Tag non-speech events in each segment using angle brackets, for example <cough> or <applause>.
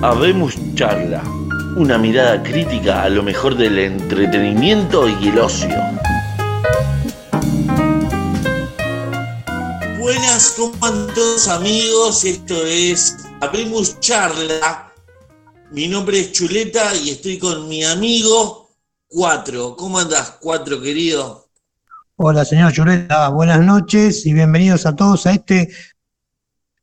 Habemos Charla, una mirada crítica a lo mejor del entretenimiento y el ocio. Buenas, ¿cómo andan todos amigos? Esto es Habemos Charla. Mi nombre es Chuleta y estoy con mi amigo Cuatro. ¿Cómo andas, Cuatro, querido? Hola, señor Chuleta, buenas noches y bienvenidos a todos a este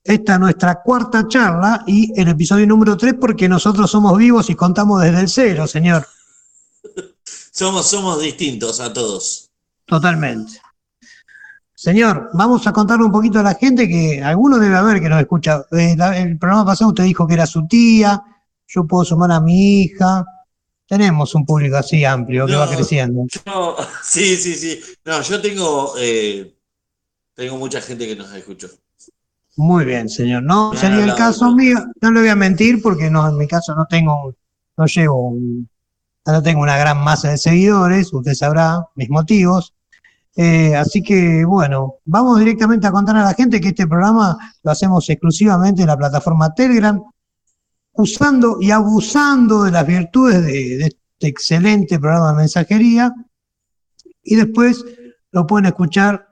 esta nuestra cuarta charla y el episodio número 3 porque nosotros somos vivos y contamos desde el cero, señor. somos, somos distintos a todos. Totalmente. Señor, vamos a contarle un poquito a la gente que alguno debe haber que nos escucha. Eh, el programa pasado usted dijo que era su tía, yo puedo sumar a mi hija. Tenemos un público así amplio que va creciendo. <laughs> sí, sí, sí. No, yo tengo, eh, tengo mucha gente que nos escuchó. Muy bien, señor. No sería el caso mío, no le voy a mentir porque no, en mi caso no tengo, no llevo, no tengo una gran masa de seguidores, usted sabrá mis motivos. Eh, así que bueno, vamos directamente a contar a la gente que este programa lo hacemos exclusivamente en la plataforma Telegram, usando y abusando de las virtudes de, de este excelente programa de mensajería. Y después lo pueden escuchar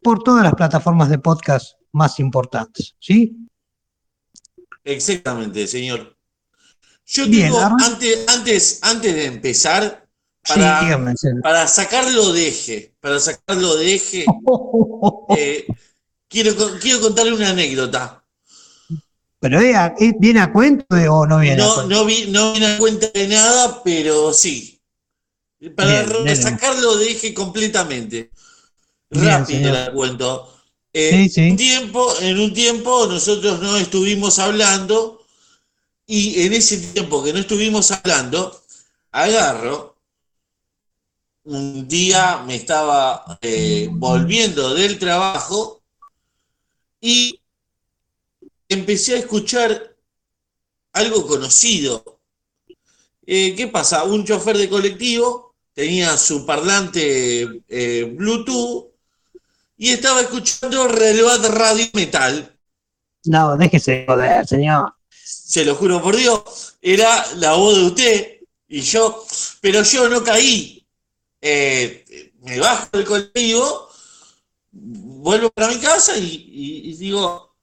por todas las plataformas de podcast más importantes, ¿sí? Exactamente, señor. Yo tengo, antes, antes, antes de empezar, para, para sacarlo de eje, para sacarlo de eje, <laughs> eh, quiero, quiero contarle una anécdota. ¿Pero viene a cuento o no viene no, a cuento? No, no viene a cuenta de nada, pero sí. Para sacarlo de eje completamente. Rápido la cuento. En, Un tiempo, en un tiempo nosotros no estuvimos hablando y en ese tiempo que no estuvimos hablando, agarro, un día me estaba eh, volviendo del trabajo y empecé a escuchar algo conocido. Eh, ¿Qué pasa? Un chofer de colectivo tenía su parlante eh, Bluetooth y estaba escuchando Relvat Radio Metal. No, déjese joder, señor. Se lo juro por Dios, era la voz de usted y yo, pero yo no caí. Eh, me bajo del colectivo, vuelvo para mi casa y, digo,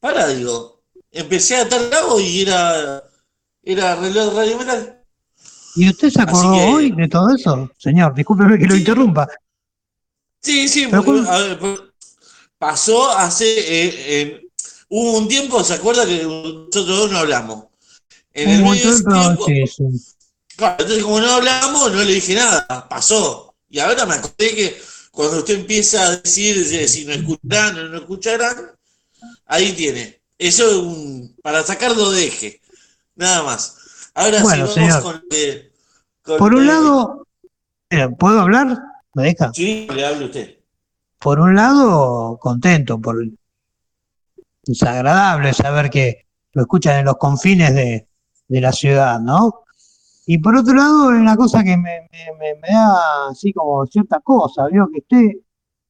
para, digo, empecé a atar cabo y era, era reloj Radio Metal. ¿Y usted se acordó hoy de todo eso? Señor, discúlpeme que lo interrumpa. Sí, sí, pasó hace. Eh, hubo un tiempo, ¿se acuerda que nosotros dos no hablamos? En el medio tiempo. Claro, entonces, como no hablamos, no le dije nada, pasó. Y ahora me acordé que cuando usted empieza a decir si no escucharán o no escucharán, ahí tiene. Eso es un, para sacarlo de eje. Nada más. Ahora sí, vamos con, Por un lado, ¿puedo hablar? ¿Me deja? Sí, le hable usted. Por un lado, contento, por es agradable saber que lo escuchan en los confines de, la ciudad, ¿no? Y por otro lado, es una cosa que me, da así como cierta cosa, vio que usted,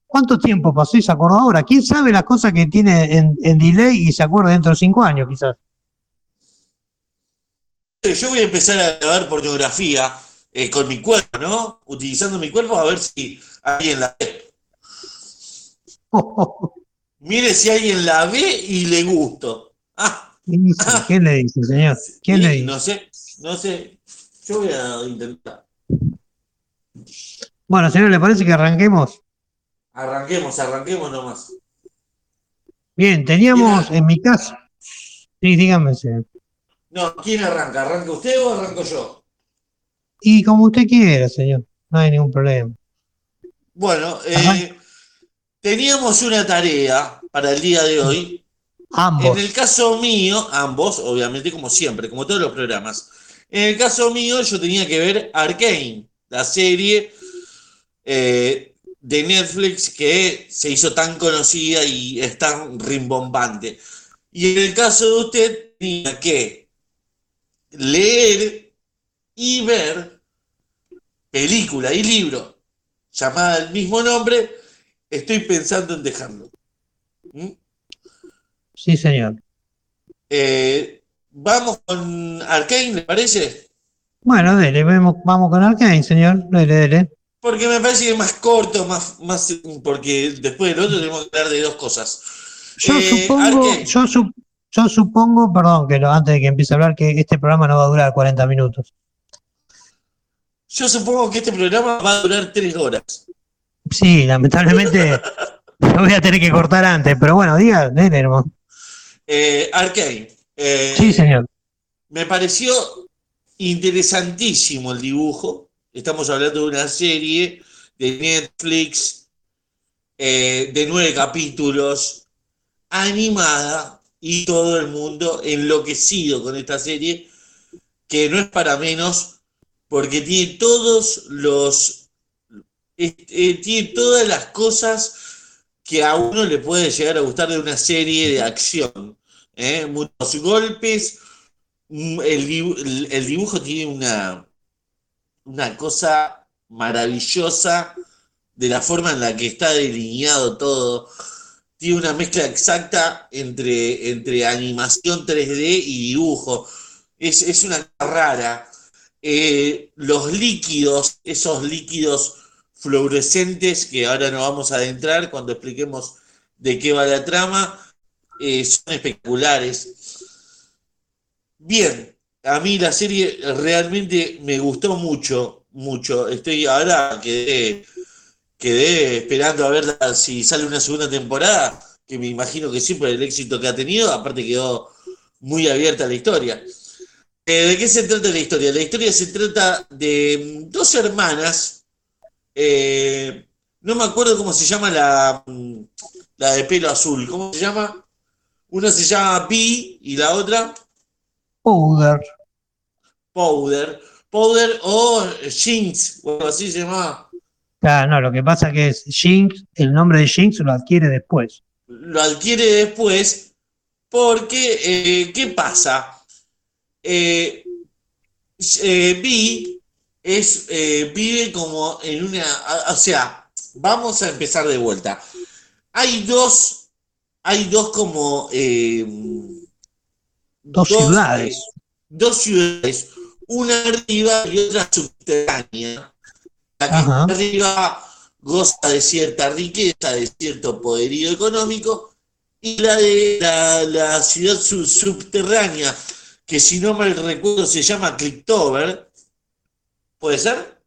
¿cuánto tiempo pasó y se acordó ahora? ¿Quién sabe las cosas que tiene en, en delay y se acuerda dentro de cinco años, quizás? Yo voy a empezar a grabar pornografía eh, con mi cuerpo, ¿no? Utilizando mi cuerpo a ver si alguien la ve. <laughs> Mire si alguien la ve y le gusto. Ah. ¿Quién le dice, señor? ¿Quién le dice? No sé, no sé. Yo voy a intentar. Bueno, señor, ¿le parece que arranquemos? Arranquemos, arranquemos nomás. Bien, teníamos en mi caso. Sí, dígame, señor. No, ¿quién arranca? ¿Arranca usted o arranco yo? Y como usted quiera, señor, no hay ningún problema. Bueno, eh, teníamos una tarea para el día de hoy. Ambos. En el caso mío, ambos, obviamente, como siempre, como todos los programas. En el caso mío, yo tenía que ver Arkane, la serie eh, de Netflix que se hizo tan conocida y es tan rimbombante. Y en el caso de usted, tenía que leer y ver película y libro llamada el mismo nombre, estoy pensando en dejarlo. ¿Mm? Sí, señor. Eh, vamos con Arkane, ¿le parece? Bueno, dele, vamos con Arkane, señor. Dele, dele. Porque me parece que es más corto, más, más, porque después del otro tenemos que hablar de dos cosas. Yo eh, supongo, yo, supongo, perdón, que antes de que empiece a hablar, que este programa no va a durar 40 minutos. Yo supongo que este programa va a durar 3 horas. Sí, lamentablemente <laughs> lo voy a tener que cortar antes, pero bueno, diga, dele, hermano. Eh, Arcane. Eh, sí, señor. Me pareció interesantísimo el dibujo. Estamos hablando de una serie de Netflix eh, de nueve capítulos, animada, y todo el mundo enloquecido con esta serie, que no es para menos, porque tiene todos los. Eh, tiene todas las cosas que a uno le puede llegar a gustar de una serie de acción. ¿eh? Muchos golpes, mm, el dibujo tiene una una cosa maravillosa de la forma en la que está delineado todo. Tiene una mezcla exacta entre, entre animación 3D y dibujo. Es, una rara. Eh, los líquidos, esos líquidos fluorescentes que ahora nos vamos a adentrar cuando expliquemos de qué va la trama, eh, son espectaculares. Bien, a mí la serie realmente me gustó mucho, mucho. Estoy ahora quedé, quedé esperando a ver si sale una segunda temporada, que me imagino que por el éxito que ha tenido, aparte quedó muy abierta la historia. Eh, ¿De qué se trata la historia? La historia se trata de dos hermanas, eh, no me acuerdo cómo se llama la, la de pelo azul, ¿cómo se llama? Una se llama Pi y la otra... Powder. Powder. Powder o Jinx, o así se llama. Claro, no, lo que pasa que es Jinx, el nombre de Jinx lo adquiere después. Lo adquiere después porque, eh, ¿qué pasa? Eh, eh, es, eh, vive como en una, o sea, vamos a empezar de vuelta. Hay dos, hay dos como Dos, ciudades. dos ciudades, una arriba y otra subterránea. La que arriba goza de cierta riqueza, de cierto poderío económico, y la de la, ciudad subterránea, que si no me recuerdo se llama Clicktober, ¿puede ser?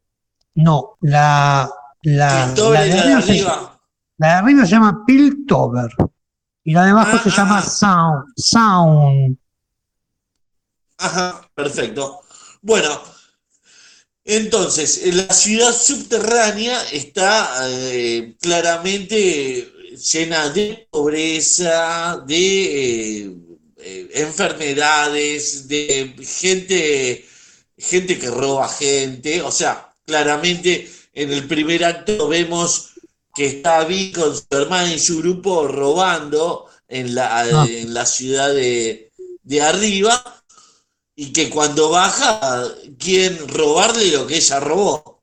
No, la, la, de, arriba. la de arriba se llama Piltover y la de abajo se ah, llama ah. Sound. Sound. Ajá, perfecto. Bueno, entonces, la ciudad subterránea está eh, claramente llena de pobreza, de eh, eh, enfermedades, de gente, gente que roba gente. O sea, claramente en el primer acto vemos que está Vi con su hermana y su grupo robando en la, ah. en la ciudad de, de arriba y que cuando baja quieren robarle lo que ella robó.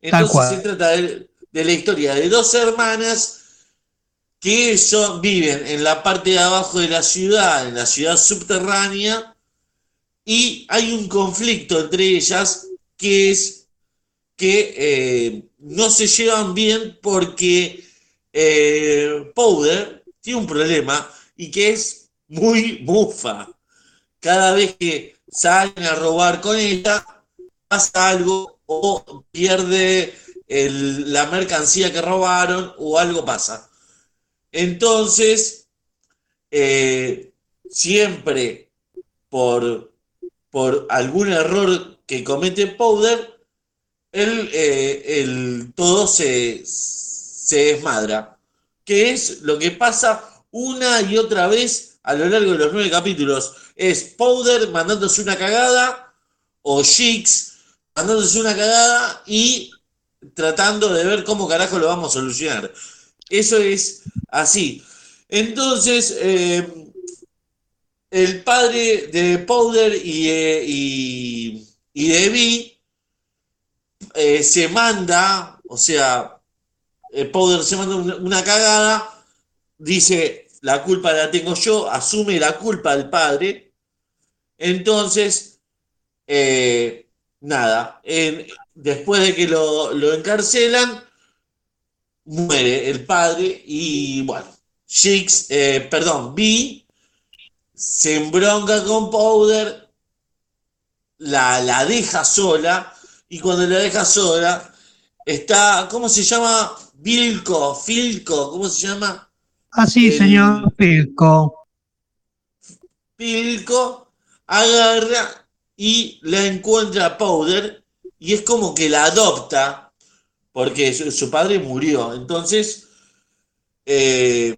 Entonces se trata de, la historia de dos hermanas que son, viven en la parte de abajo de la ciudad, en la ciudad subterránea, y hay un conflicto entre ellas que es que eh, no se llevan bien porque eh, Powder tiene un problema y que es muy bufa cada vez que salen a robar con ella, pasa algo o pierde la mercancía que robaron o algo pasa. Entonces, eh, siempre por, por algún error que comete Powder, el, eh, el todo se, se desmadra. Que es lo que pasa una y otra vez a lo largo de los nueve capítulos es Powder mandándose una cagada o Shix mandándose una cagada y tratando de ver cómo carajo lo vamos a solucionar. Eso es así. Entonces, eh, el padre de Powder y, eh, y, de Vi eh, se manda, o sea, Powder se manda una cagada, dice, la culpa la tengo yo, asume la culpa del padre, Entonces, nada, después de que lo, encarcelan, muere el padre y bueno, Shix, eh, perdón, B se embronca con Powder, la, la deja sola y cuando la deja sola está, ¿cómo se llama? Vilco, Filco, ¿cómo se llama? Así, ah, señor Filco. Filco agarra y la encuentra Powder y es como que la adopta porque su, padre murió. Entonces, eh,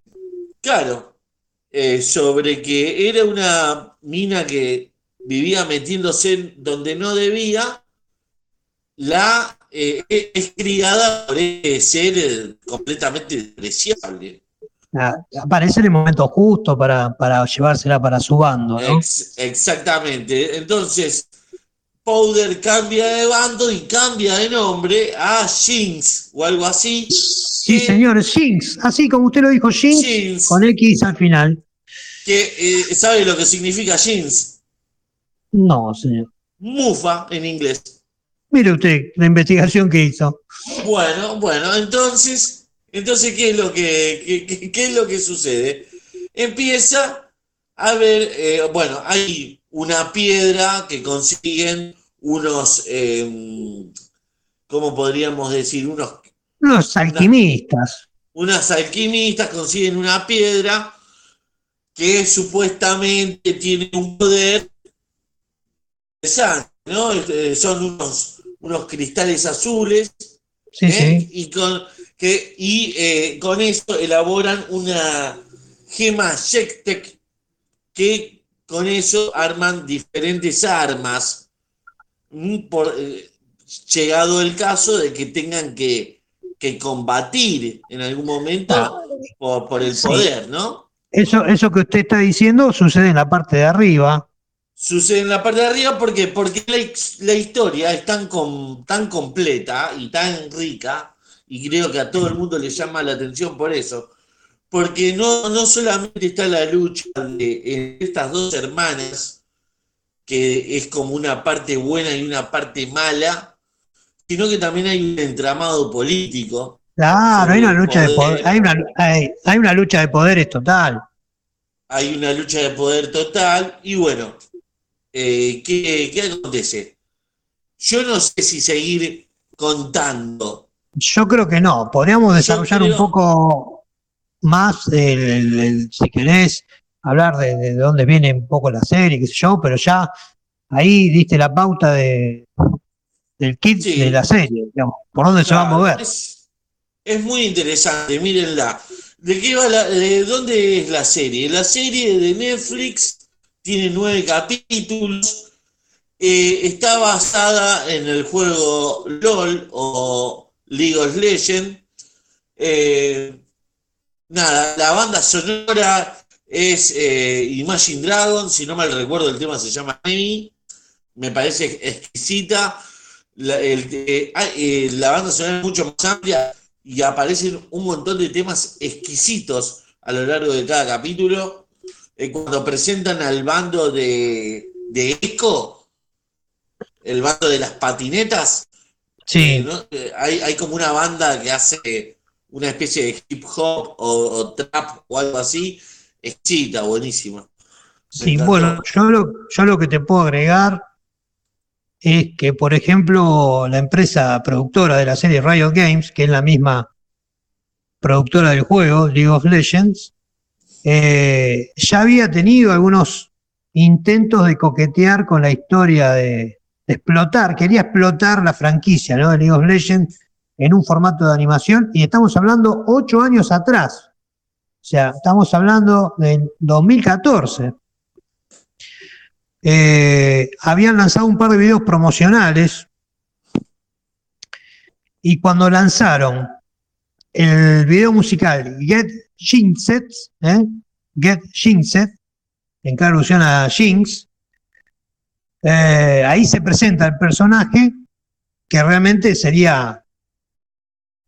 claro, eh, sobre que era una mina que vivía metiéndose donde no debía, la eh, es criada por ser completamente despreciable. Aparece en el momento justo para, para llevársela para su bando, ¿no? exactamente. Entonces, Powder cambia de bando y cambia de nombre a Jinx o algo así. Sí, señor, Jinx, así como usted lo dijo, Jinx, con X al final. Que, eh, ¿Sabe lo que significa Jinx? No, señor. Mufa en inglés. Mire usted la investigación que hizo. Bueno, bueno, entonces, entonces ¿qué es lo que, qué, es lo que sucede? Empieza a ver, eh, bueno, hay una piedra que consiguen unos, eh, ¿cómo podríamos decir? Unos, unos alquimistas. unas alquimistas consiguen una piedra que supuestamente tiene un poder ¿no? Este, son unos unos cristales azules. ¿eh? Y, con, que, y eh, con eso elaboran una gema Shektek que con eso arman diferentes armas. Por, eh, llegado el caso de que tengan que, combatir en algún momento ah. por, el poder, ¿no? Eso, eso que usted está diciendo sucede en la parte de arriba sucede en la parte de arriba porque, porque la, historia es tan, tan completa y tan rica, y creo que a todo el mundo le llama la atención por eso, porque no, no solamente está la lucha de estas dos hermanas, que es como una parte buena y una parte mala, sino que también hay un entramado político. Claro, hay una lucha de poder, hay una, hay una lucha de poderes total. Hay una lucha de poder total, y bueno, eh, ¿qué, acontece? Yo no sé si seguir contando. Yo creo que no. Podríamos desarrollar un poco más, si querés, hablar de, dónde viene un poco la serie, qué sé yo, pero ya ahí diste la pauta de, del kit de la serie, digamos, por dónde se va a mover. Es, muy interesante, mírenla. ¿De qué va de dónde es la serie? La serie de Netflix tiene nueve capítulos, eh, está basada en el juego LOL o League of Legends. Eh, nada, la banda sonora es eh, Imagine Dragon, si no mal recuerdo el tema se llama Amy, me parece exquisita. La, la banda sonora es mucho más amplia y aparecen un montón de temas exquisitos a lo largo de cada capítulo. Eh, cuando presentan al bando de, de Eco, el bando de las patinetas, sí. Eh, eh, hay, como una banda que hace una especie de hip hop o, trap o algo así, excita, buenísima. Sí, bueno, yo lo, yo lo que te puedo agregar es que, por ejemplo, la empresa productora de la serie Riot Games, que es la misma productora del juego, League of Legends, eh, ya había tenido algunos intentos de coquetear con la historia de, explotar, quería explotar la franquicia ¿no? de League of Legends en un formato de animación y estamos hablando ocho años atrás. O sea, estamos hablando del 2014. Eh, habían lanzado un par de videos promocionales y cuando lanzaron el video musical Get Jinxed, ¿eh? Get Jinxed, en cada alusión a Jinx, eh, ahí se presenta el personaje que realmente sería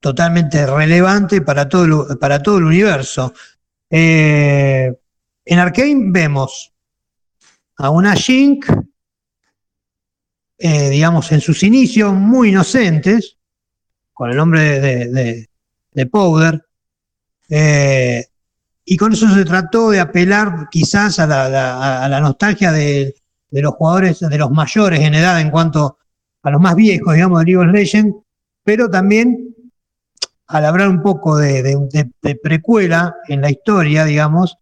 totalmente relevante para todo el, para todo el universo. Eh, en Arkane vemos a una Shink, eh, digamos, en sus inicios muy inocentes, con el nombre de, de, Powder, eh, y con eso se trató de apelar quizás a la, nostalgia de, los jugadores, de los mayores en edad en cuanto a los más viejos, digamos, de League of Legends, pero también al hablar un poco de, precuela en la historia, digamos,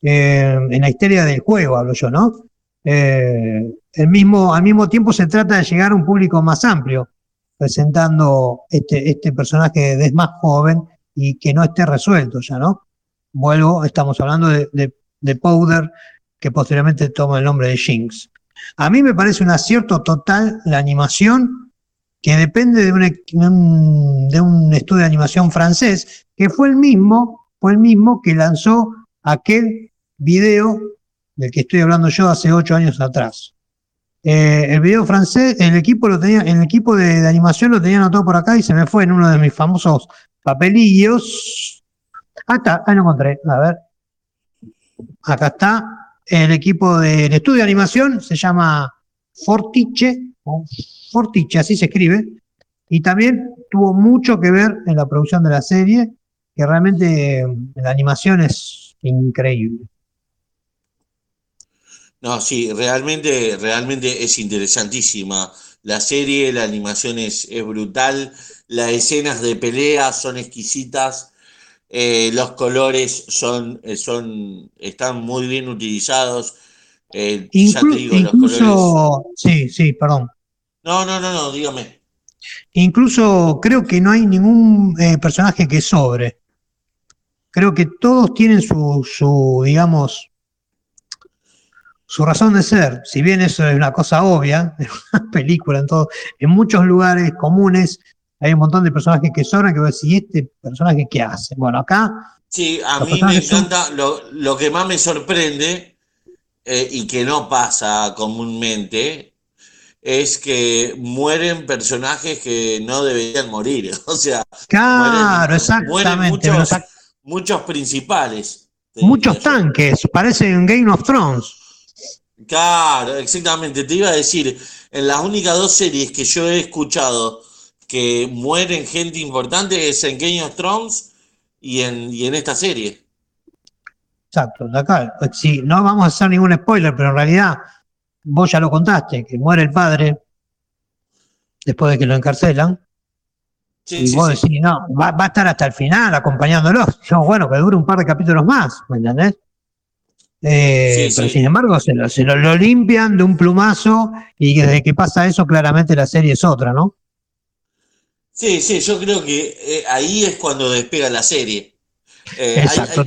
eh, en la historia del juego, hablo yo, ¿no? Eh, el mismo, al mismo tiempo se trata de llegar a un público más amplio, presentando este, este personaje de más joven y que no esté resuelto ya, ¿no? Vuelvo, estamos hablando de, Powder, que posteriormente toma el nombre de Jinx. A mí me parece un acierto total la animación que depende de un, de un estudio de animación francés, que fue el mismo, fue el mismo que lanzó aquel video del que estoy hablando yo hace ocho años atrás. Eh, el video francés, el equipo lo tenía, el equipo de, animación lo tenía anotado por acá y se me fue en uno de mis famosos papelillos. Ah, está, ahí lo encontré. A ver. Acá está. El equipo del estudio de animación se llama Fortiche, Fortiche, así se escribe, y también tuvo mucho que ver en la producción de la serie, que realmente la animación es increíble. No, sí, realmente, realmente es interesantísima. La serie, la animación es, brutal, las escenas de pelea son exquisitas, eh, los colores son, eh, son, están muy bien utilizados. Eh, ya te digo, los colores. Sí, sí, perdón. No, no, no, no, dígame. Incluso creo que no hay ningún personaje que sobre. Creo que todos tienen su, su digamos, su razón de ser, si bien eso es una cosa obvia, <laughs> en una película, en todo, en muchos lugares comunes hay un montón de personajes que sobran que voy a decir, ¿y este personaje qué hace? Bueno, acá... Sí, a mí me encanta, lo, que más me sorprende eh, y que no pasa comúnmente es que mueren personajes que no deberían morir. <laughs> O sea, claro, exactamente. muchos, principales. Muchos tanques, parece un Game of Thrones. Claro, exactamente. Te iba a decir, en las únicas dos series que yo he escuchado que mueren gente importante es en Game of Thrones y en, y en esta serie. Exacto, acá, sí, no vamos a hacer ningún spoiler, pero en realidad vos ya lo contaste, que muere el padre después de que lo encarcelan. y vos decís, no, va, va, a estar hasta el final acompañándolo. Yo, bueno, que dure un par de capítulos más, ¿me entendés? Eh, pero sin embargo se, lo, limpian de un plumazo y desde que pasa eso claramente la serie es otra, ¿no? Sí, sí, yo creo que eh, ahí es cuando despega la serie. Eh, Exacto,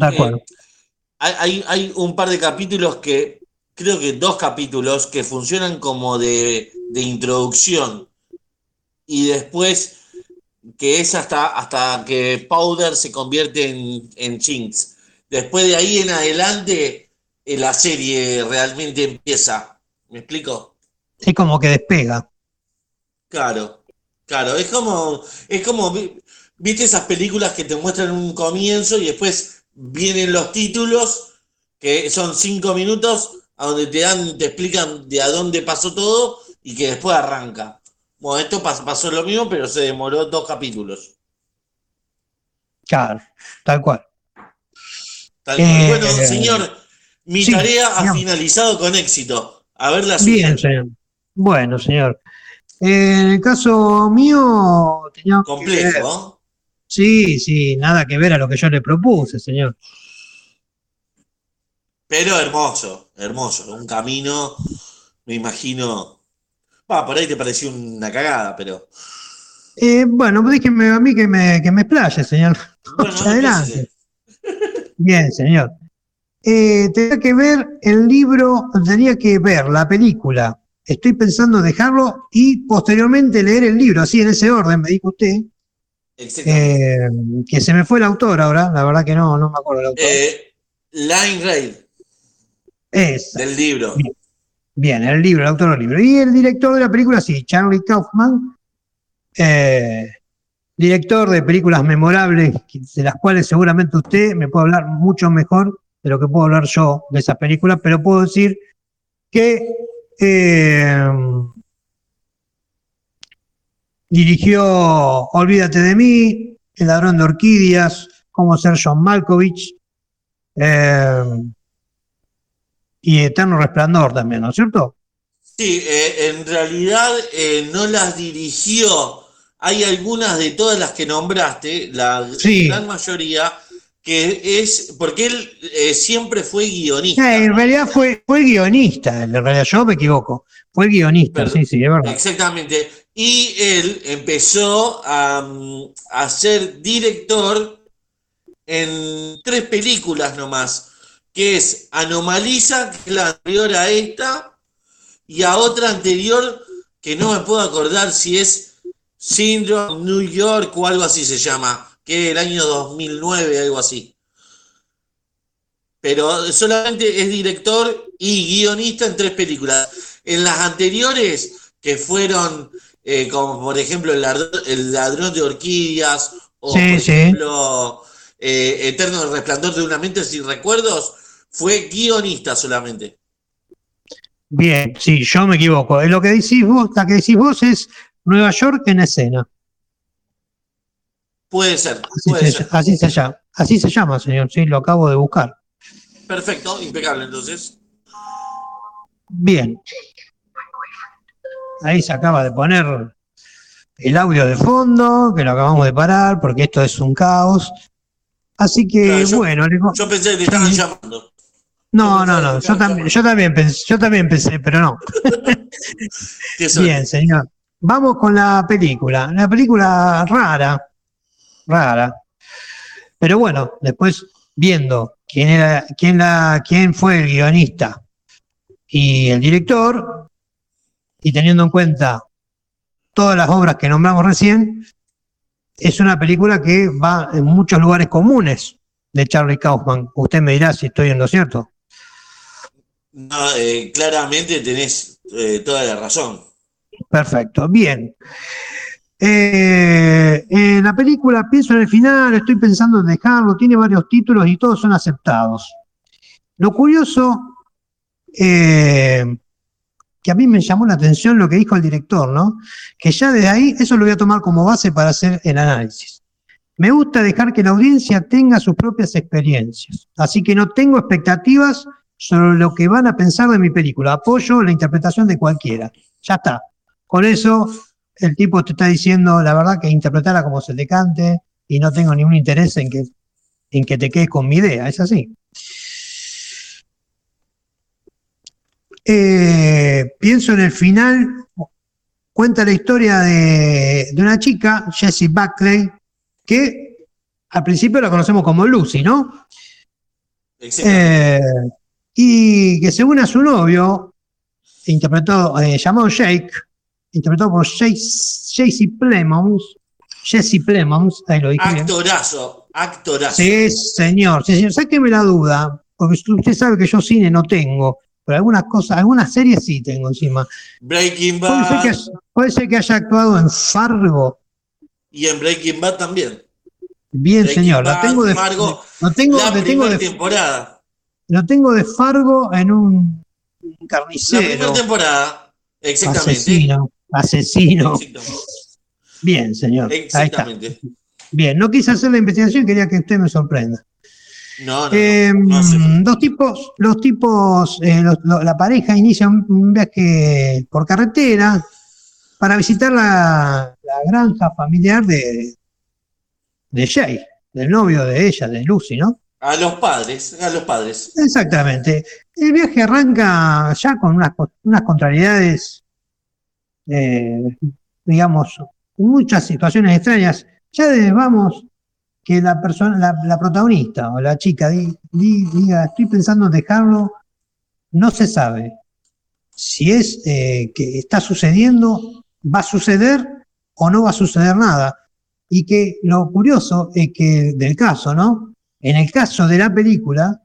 hay, hay, un par de capítulos que, creo que dos capítulos que funcionan como de, introducción y después que es hasta, hasta que Powder se convierte en, en Jinx. Después de ahí en adelante la serie realmente empieza. ¿Me explico? Es como que despega. Claro, claro, es como, es como, viste esas películas que te muestran un comienzo y después vienen los títulos, que son cinco minutos, a donde te dan, te explican de a dónde pasó todo y que después arranca. Bueno, esto pasó lo mismo, pero se demoró dos capítulos. Claro, tal cual. Tal cual. bueno, eh, señor, mi tarea ha finalizado con éxito. A ver la Bien, señor. Bueno, señor. En el caso mío, tenía. Complejo. Sí, sí, nada que ver a lo que yo le propuse, señor. Pero hermoso, hermoso. Un camino, me imagino. Va, por ahí te pareció una cagada, pero. Eh, bueno, déjeme a mí que me, que me explaye, señor. Bueno, <laughs> adelante. Bien, señor eh, tenía que ver el libro, tenía que ver la película. Estoy pensando dejarlo y posteriormente leer el libro, así en ese orden, me dijo usted. Eh, que se me fue el autor ahora, la verdad que no, no me acuerdo el autor. Eh, Line Raid. Es. Del libro. Bien, el libro, el autor del libro. Y el director de la película, sí, Charlie Kaufman. Eh, director de películas memorables, de las cuales seguramente usted me puede hablar mucho mejor de lo que puedo hablar yo de esa película, pero puedo decir que eh, dirigió Olvídate de mí, El ladrón de orquídeas, Cómo ser John Malkovich, eh, y Eterno Resplandor también, ¿no es cierto? Sí, eh, en realidad eh, no las dirigió. Hay algunas de todas las que nombraste, la gran mayoría, que es porque él siempre fue guionista. en realidad fue, fue guionista, en realidad yo me equivoco, fue guionista, sí, sí, es verdad. Exactamente. Y él empezó a, a ser director en tres películas nomás que es Anomaliza, que es la anterior a esta, y a otra anterior que no me puedo acordar si es Syndrome New York o algo así se llama, que es el año 2009, algo así. Pero solamente es director y guionista en tres películas. En las anteriores, que fueron eh, como por ejemplo el ladrón, de orquídeas, o por ejemplo eh, Eterno Resplandor de una mente sin recuerdos, fue guionista solamente. Bien, sí, yo me equivoco. Lo que decís vos, la que decís vos es Nueva York en escena. Puede ser. Así, se, llama, así se llama, señor, sí, lo acabo de buscar. Perfecto, impecable entonces. Bien. Ahí se acaba de poner el audio de fondo, que lo acabamos de parar, porque esto es un caos. Así que, bueno. Yo pensé que estaban <laughs> llamando. No, no, no, yo también, yo también pensé, yo también pensé, pero no. <laughs> Bien, señor. Vamos con la película. Una película rara, rara. Pero bueno, después viendo quién era, quién la, quién fue el guionista y el director, y teniendo en cuenta todas las obras que nombramos recién, es una película que va en muchos lugares comunes de Charlie Kaufman. Usted me dirá si estoy en lo cierto. No, eh, claramente tenés eh, toda la razón. Perfecto, bien. Eh, la película pienso en el final, estoy pensando en dejarlo, tiene varios títulos y todos son aceptados. Lo curioso, que a mí me llamó la atención lo que dijo el director, ¿no? Que ya desde ahí eso lo voy a tomar como base para hacer el análisis. Me gusta dejar que la audiencia tenga sus propias experiencias, así que no tengo expectativas sobre lo que van a pensar de mi película. Apoyo la interpretación de cualquiera. Ya está. Con eso, el tipo te está diciendo la verdad que interpretara como se te cante y no tengo ningún interés en que, en que te quedes con mi idea. Es así. Eh, pienso en el final, cuenta la historia de, una chica, Jessie Buckley, que al principio la conocemos como Lucy, ¿no? Eh, y que según a su novio, interpretó, eh, llamado Jake, interpretado por Jesse Plemons, Jesse Plemons, ahí lo dije Actorazo, actorazo. Sí, señor, sí, señor, sáqueme la duda, porque usted sabe que yo cine no tengo, pero algunas cosas, algunas series sí tengo encima. Breaking Bad. Puede ser que, haya actuado en Fargo. Y en Breaking Bad también. Bien, señor, la tengo de, Fargo, no tengo, la tengo de temporada. Lo tengo de Fargo en un, carnicero. La primera temporada, exactamente. Asesino, asesino. Bien, señor. Exactamente. Bien, no quise hacer la investigación, quería que usted me sorprenda. No, no, em, dos tipos, los tipos, eh, la pareja inicia un, viaje por carretera para visitar la, granja familiar de, de Jay, del novio de ella, de Lucy, ¿no? A los padres, a los padres. Exactamente. El viaje arranca ya con unas, unas contrariedades, eh, digamos, muchas situaciones extrañas. Ya desde vamos que la persona, la, protagonista o la chica diga, estoy pensando en dejarlo, no se sabe si es eh, que está sucediendo, va a suceder o no va a suceder nada. Y que lo curioso es que del caso, ¿no? En el caso de la película,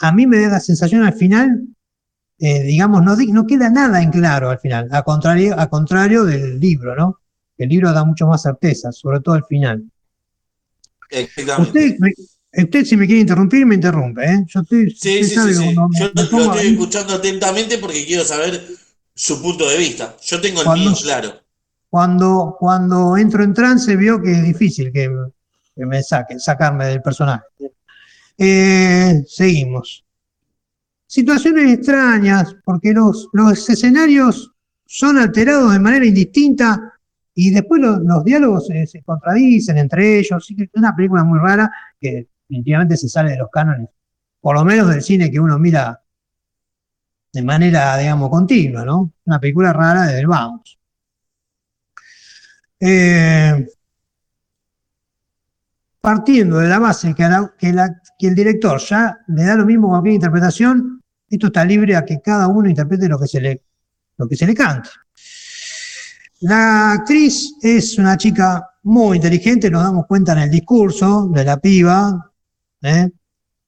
a mí me da la sensación al final, eh, digamos, no, no queda nada en claro al final, a contrario, a contrario del libro, ¿no? El libro da mucho más certeza, sobre todo al final. Usted, Usted si me quiere interrumpir, me interrumpe. ¿eh? Yo estoy, sí, sí, sí, Yo lo estoy escuchando atentamente porque quiero saber su punto de vista. Yo tengo el mío claro. Cuando, cuando entro en trance veo que es difícil que, me saquen, sacarme del personaje. Eh, seguimos. Situaciones extrañas, porque los, los escenarios son alterados de manera indistinta y después los, diálogos se, contradicen entre ellos. Es una película muy rara que definitivamente se sale de los cánones, por lo menos del cine que uno mira de manera, digamos, continua, ¿no? Una película rara desde el vamos. Eh, partiendo de la base que, que, el director ya le da lo mismo cualquier interpretación, esto está libre a que cada uno interprete lo que se le, lo que se le cante. La actriz es una chica muy inteligente, nos damos cuenta en el discurso de la piba, ¿eh?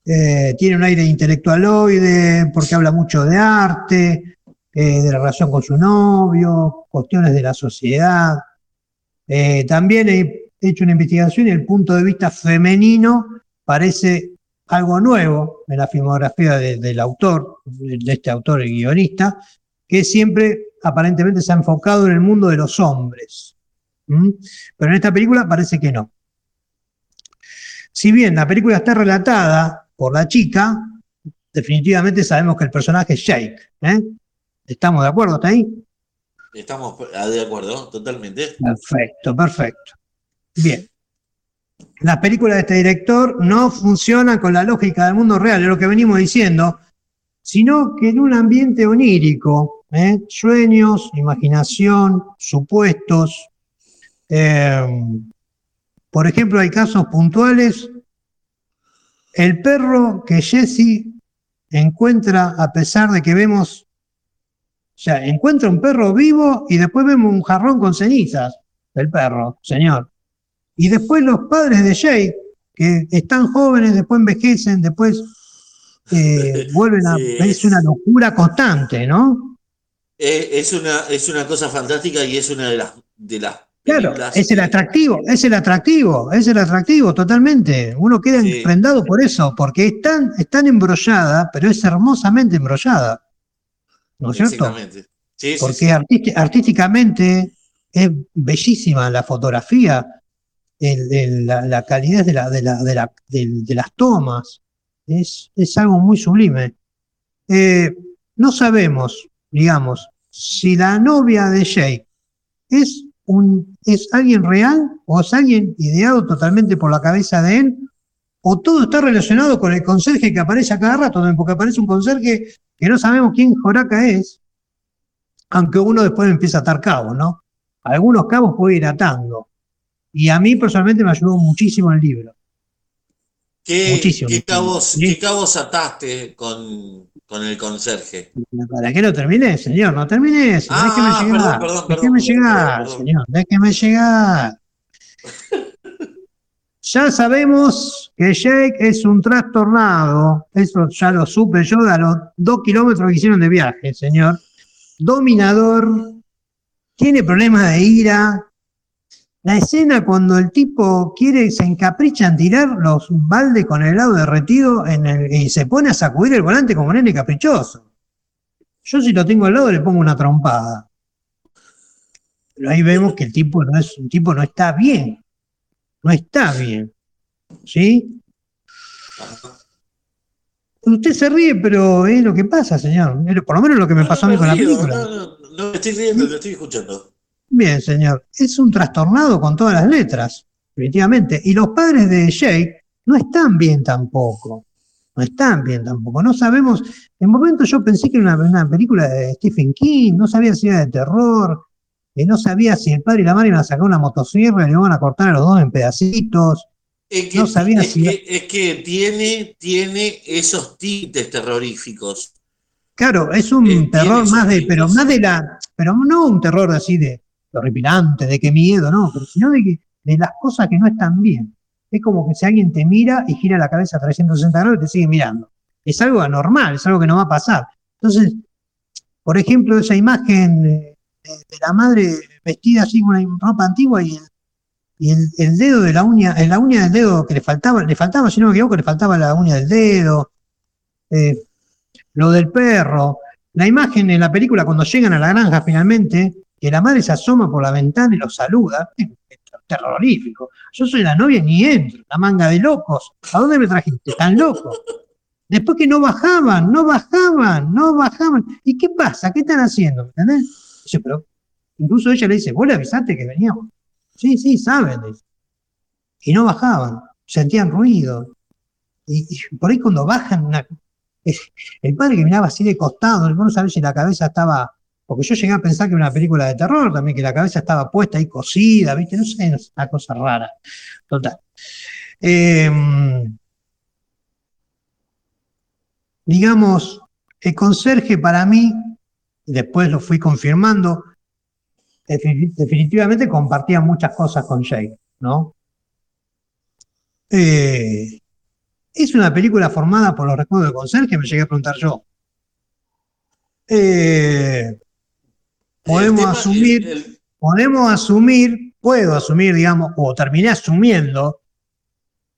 Eh, tiene un aire intelectualoide porque habla mucho de arte, eh, de la relación con su novio, cuestiones de la sociedad. también he hecho una investigación y el punto de vista femenino parece algo nuevo en la filmografía del autor, de este autor y guionista, que siempre aparentemente se ha enfocado en el mundo de los hombres. Pero en esta película parece que no. Si bien la película está relatada por la chica, definitivamente sabemos que el personaje es Jake. ¿eh? ¿Estamos de acuerdo hasta ahí? Estamos de acuerdo, totalmente. Perfecto, perfecto. Bien. Las películas de este director no funcionan con la lógica del mundo real, es lo que venimos diciendo, sino que en un ambiente onírico, ¿eh? sueños, imaginación, supuestos, eh, por ejemplo, hay casos puntuales. El perro que Jesse encuentra a pesar de que vemos, o sea, encuentra un perro vivo y después vemos un jarrón con cenizas del perro, señor. Y después los padres de Jake, que están jóvenes, después envejecen, después eh, vuelven a... Es una locura constante, ¿no? Eh, es, una, es una cosa fantástica y es una de las, de las Claro, es el atractivo, es el atractivo, es el atractivo totalmente. Uno queda emprendado por eso, porque es tan, embrollada, pero es hermosamente embrollada. ¿No es cierto? Sí, porque artísticamente es bellísima la fotografía, la, calidad de, la, de, las tomas, es, es, algo muy sublime. Eh, no sabemos, digamos, si la novia de Jake es ¿es alguien real o es alguien ideado totalmente por la cabeza de él? ¿O todo está relacionado con el conserje que aparece a cada rato? Porque aparece un conserje que no sabemos quién Joraca es, aunque uno después empieza a atar cabos, ¿no? Algunos cabos puede ir atando. Y a mí personalmente me ayudó muchísimo el libro. ¿Qué, ¿qué cabos, ¿Qué cabos ataste con, con el conserje. ¿Para qué lo terminé, señor? No terminé. Ah, déjeme llegar. déjeme llegar, señor. Déjeme llegar. <laughs> ya sabemos que Jake es un trastornado. Eso ya lo supe yo de los dos kilómetros que hicieron de viaje, señor. Dominador. Tiene problemas de ira. La escena cuando el tipo quiere, se encapricha en tirar los baldes con el helado derretido en el, y se pone a sacudir el volante como nene caprichoso. Yo si lo tengo al lado le pongo una trompada. Pero ahí vemos que el tipo no es, un tipo no está bien. No está bien. ¿Sí? Usted se ríe, pero es lo que pasa, señor. Por lo menos lo que me pasó a mí con la película. No, no, no, me estoy riendo, lo estoy escuchando. Bien, señor. Es un trastornado con todas las letras, definitivamente. Y los padres de Jake no están bien tampoco. No están bien tampoco. No sabemos. En momento yo pensé que era una, película de Stephen King, no sabía si era de terror, eh, no sabía si el padre y la madre iban a sacar una motosierra y le iban a cortar a los dos en pedacitos. Es que, no sabía si... es que tiene, tiene esos tintes terroríficos. Claro, es un eh, terror más de, pero más de la, pero no un terror así de, horripilante, de qué miedo, no, pero sino de, que, de las cosas que no están bien. Es como que si alguien te mira y gira la cabeza a 360 grados y te sigue mirando. Es algo anormal, es algo que no va a pasar. Entonces, por ejemplo, esa imagen de, la madre vestida así con una ropa antigua y el, dedo de la uña, en la uña del dedo que le faltaba, le faltaba, si no me equivoco, le faltaba la uña del dedo, eh, lo del perro, la imagen en la película cuando llegan a la granja finalmente, que la madre se asoma por la ventana y los saluda, terrorífico. Yo soy la novia y ni entro, la manga de locos. ¿A dónde me trajiste? Están locos. Después que no bajaban, no bajaban, no bajaban. ¿Y qué pasa? ¿Qué están haciendo? ¿Me entendés? pero incluso ella le dice, vos le avisaste que veníamos. Sí, sí, saben. Y no bajaban, sentían ruido. Y, por ahí cuando bajan, el padre que miraba así de costado, no sabía si la cabeza estaba, porque yo llegué a pensar que era una película de terror también, que la cabeza estaba puesta ahí cosida, ¿viste? No sé, una cosa rara. Total. Em, digamos, el conserje para mí, después lo fui confirmando, definitivamente compartía muchas cosas con Jake, ¿no? Eh, es una película formada por los recuerdos de conserje, me llegué a preguntar yo. Eh, podemos asumir, podemos asumir, puedo asumir, digamos, o terminé asumiendo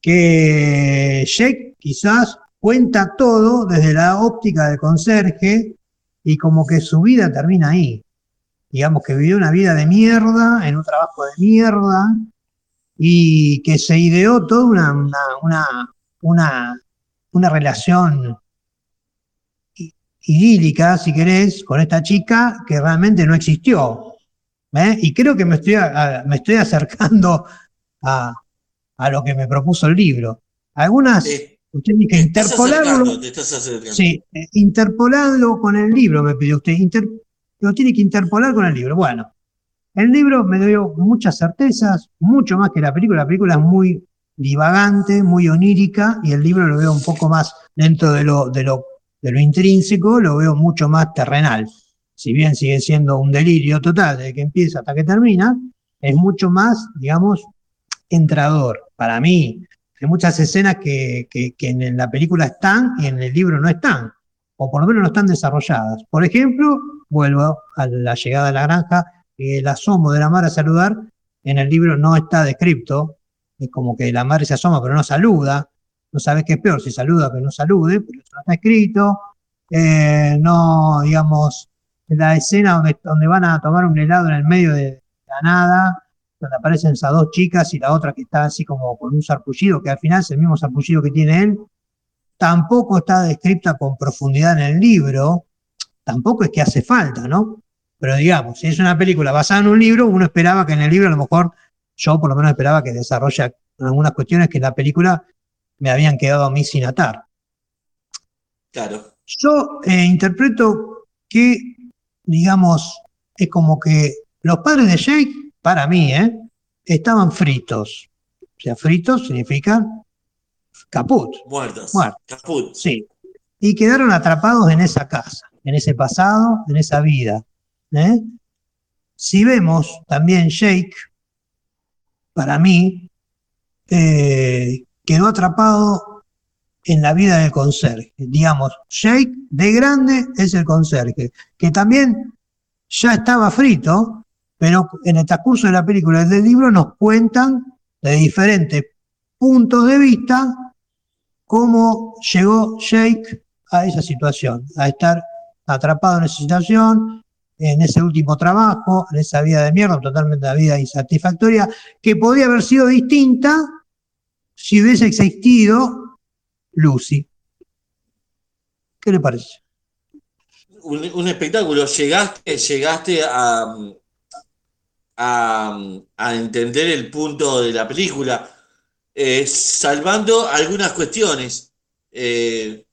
que Jake quizás cuenta todo desde la óptica del conserje y como que su vida termina ahí. Digamos que vivió una vida de mierda, en un trabajo de mierda, y que se ideó toda una, una, una, relación idílica, si querés, con esta chica que realmente no existió. Y creo que me estoy, me estoy acercando a, lo que me propuso el libro. Algunas, usted tiene que interpolarlo. Sí, eh, interpolarlo con el libro, me pidió usted lo tiene que interpolar con el libro. Bueno, el libro me dio muchas certezas, mucho más que la película. La película es muy divagante, muy onírica, y el libro lo veo un poco más dentro de lo, de lo, de lo intrínseco, lo veo mucho más terrenal. Si bien sigue siendo un delirio total desde que empieza hasta que termina, es mucho más, digamos, entrador. Para mí, hay muchas escenas que, en la película están y en el libro no están, o por lo menos no están desarrolladas. Por ejemplo, vuelvo a la llegada a la granja, el asomo de la madre a saludar en el libro no está descrito, es como que la madre se asoma pero no saluda, no sabes qué es peor, si saluda que no salude, pero eso no está escrito, eh, no, digamos, la escena donde, donde van a tomar un helado en el medio de la nada, donde aparecen esas dos chicas y la otra que está así como con un sarpullido, que al final es el mismo sarpullido que tiene él, tampoco está descrita con profundidad en el libro, tampoco es que hace falta, ¿no? Pero digamos, si es una película basada en un libro, uno esperaba que en el libro a lo mejor, yo por lo menos esperaba que desarrolle algunas cuestiones que en la película me habían quedado a mí sin atar. Claro. Yo eh, interpreto que, digamos, es como que los padres de Jake, para mí, ¿eh? estaban fritos. O sea, fritos significa caput. Muertos. Muertos. Caput. Sí. Y quedaron atrapados en esa casa en ese pasado, en esa vida. ¿eh? Si vemos también Jake, para mí, eh, quedó atrapado en la vida del conserje. Digamos, Jake de grande es el conserje, que también ya estaba frito, pero en el transcurso de la película y del libro nos cuentan de diferentes puntos de vista cómo llegó Jake a esa situación, a estar atrapado en esa situación, en ese último trabajo, en esa vida de mierda, totalmente la vida insatisfactoria, que podría haber sido distinta si hubiese existido Lucy. ¿Qué le parece? Un, espectáculo. Llegaste, llegaste a, a, entender el punto de la película, eh, salvando algunas cuestiones. Eh,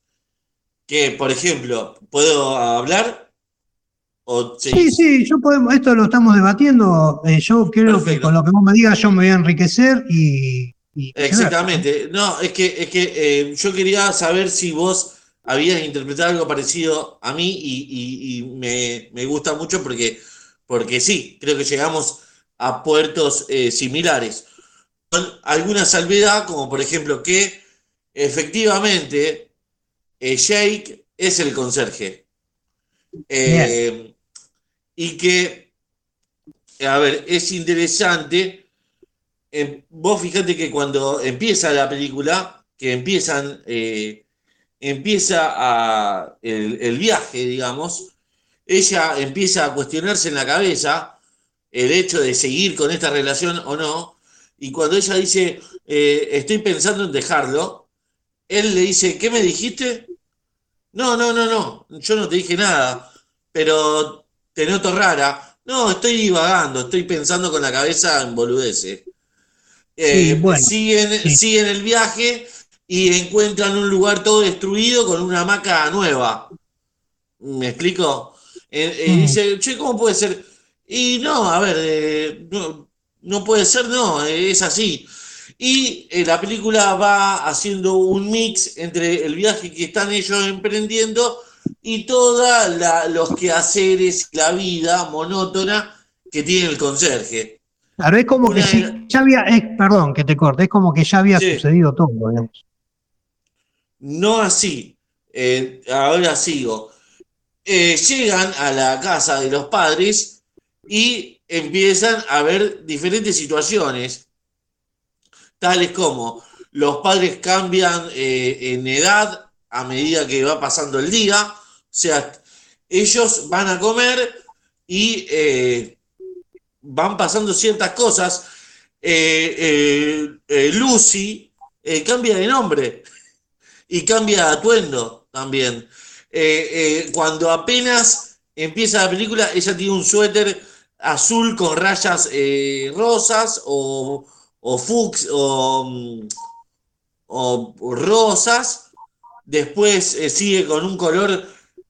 que, por ejemplo, ¿puedo hablar? sí? sí, yo podemos, esto lo estamos debatiendo. Eh, yo creo que con lo que vos me digas, yo me voy a enriquecer y. Exactamente. No, es que, es que eh, yo quería saber si vos habías interpretado algo parecido a mí y, me, gusta mucho porque, porque sí, creo que llegamos a puertos eh, similares. Con alguna salvedad, como por ejemplo que efectivamente eh, Jake es el conserje. Y que, a ver, es interesante em, vos fíjate que cuando empieza la película, que empiezan, eh, empieza el, viaje, digamos, ella empieza a cuestionarse en la cabeza el hecho de seguir con esta relación o no, y cuando ella dice, eh, estoy pensando en dejarlo, él le dice, ¿qué me dijiste? No, no, no, no, yo no te dije nada, pero te noto rara. No, estoy divagando, estoy pensando con la cabeza en boludeces. Eh, siguen, siguen el viaje y encuentran un lugar todo destruido con una hamaca nueva. ¿Me explico? Eh, eh, dice, che, ¿cómo puede ser? Y no, a ver, no, no, puede ser, no, es así. Y la película va haciendo un mix entre el viaje que están ellos emprendiendo y todos los quehaceres, la vida monótona que tiene el conserje. Claro, es como que ya había, perdón que te corte, es como que ya había sucedido todo, No así, eh, ahora sigo. Eh, llegan a la casa de los padres y empiezan a ver diferentes situaciones, tales como los padres cambian eh, en edad a medida que va pasando el día, o sea, ellos van a comer y van pasando ciertas cosas. Eh, eh, eh, Lucy cambia de nombre y cambia de atuendo también. cuando apenas empieza la película, ella tiene un suéter azul con rayas rosas o, o o, o rosas. Después sigue con un color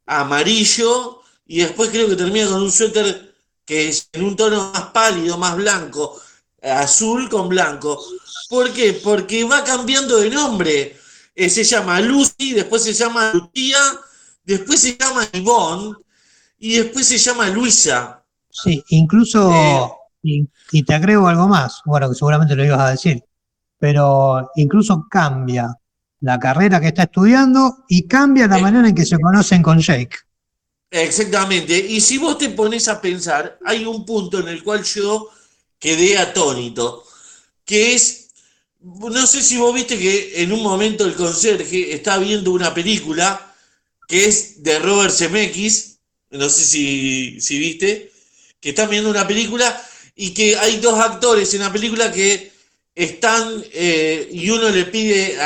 amarillo y después creo que termina con un suéter que es en un tono más pálido, más blanco, azul con blanco. ¿Por qué? Porque va cambiando de nombre. Eh, se llama Lucy, después se llama Lucía, después se llama Yvonne y después se llama Luisa. Sí, incluso, eh, y, te agrego algo más, bueno, que seguramente lo ibas a decir, pero incluso cambia la carrera que está estudiando y cambia la eh, manera en que se conocen con Jake. Exactamente. Y si vos te pones a pensar, hay un punto en el cual yo quedé atónito, que es, no sé si vos viste que en un momento el conserje está viendo una película que es de Robert Zemeckis, no sé si, si viste, que están viendo una película y que hay dos actores en la película que están eh, y uno le pide,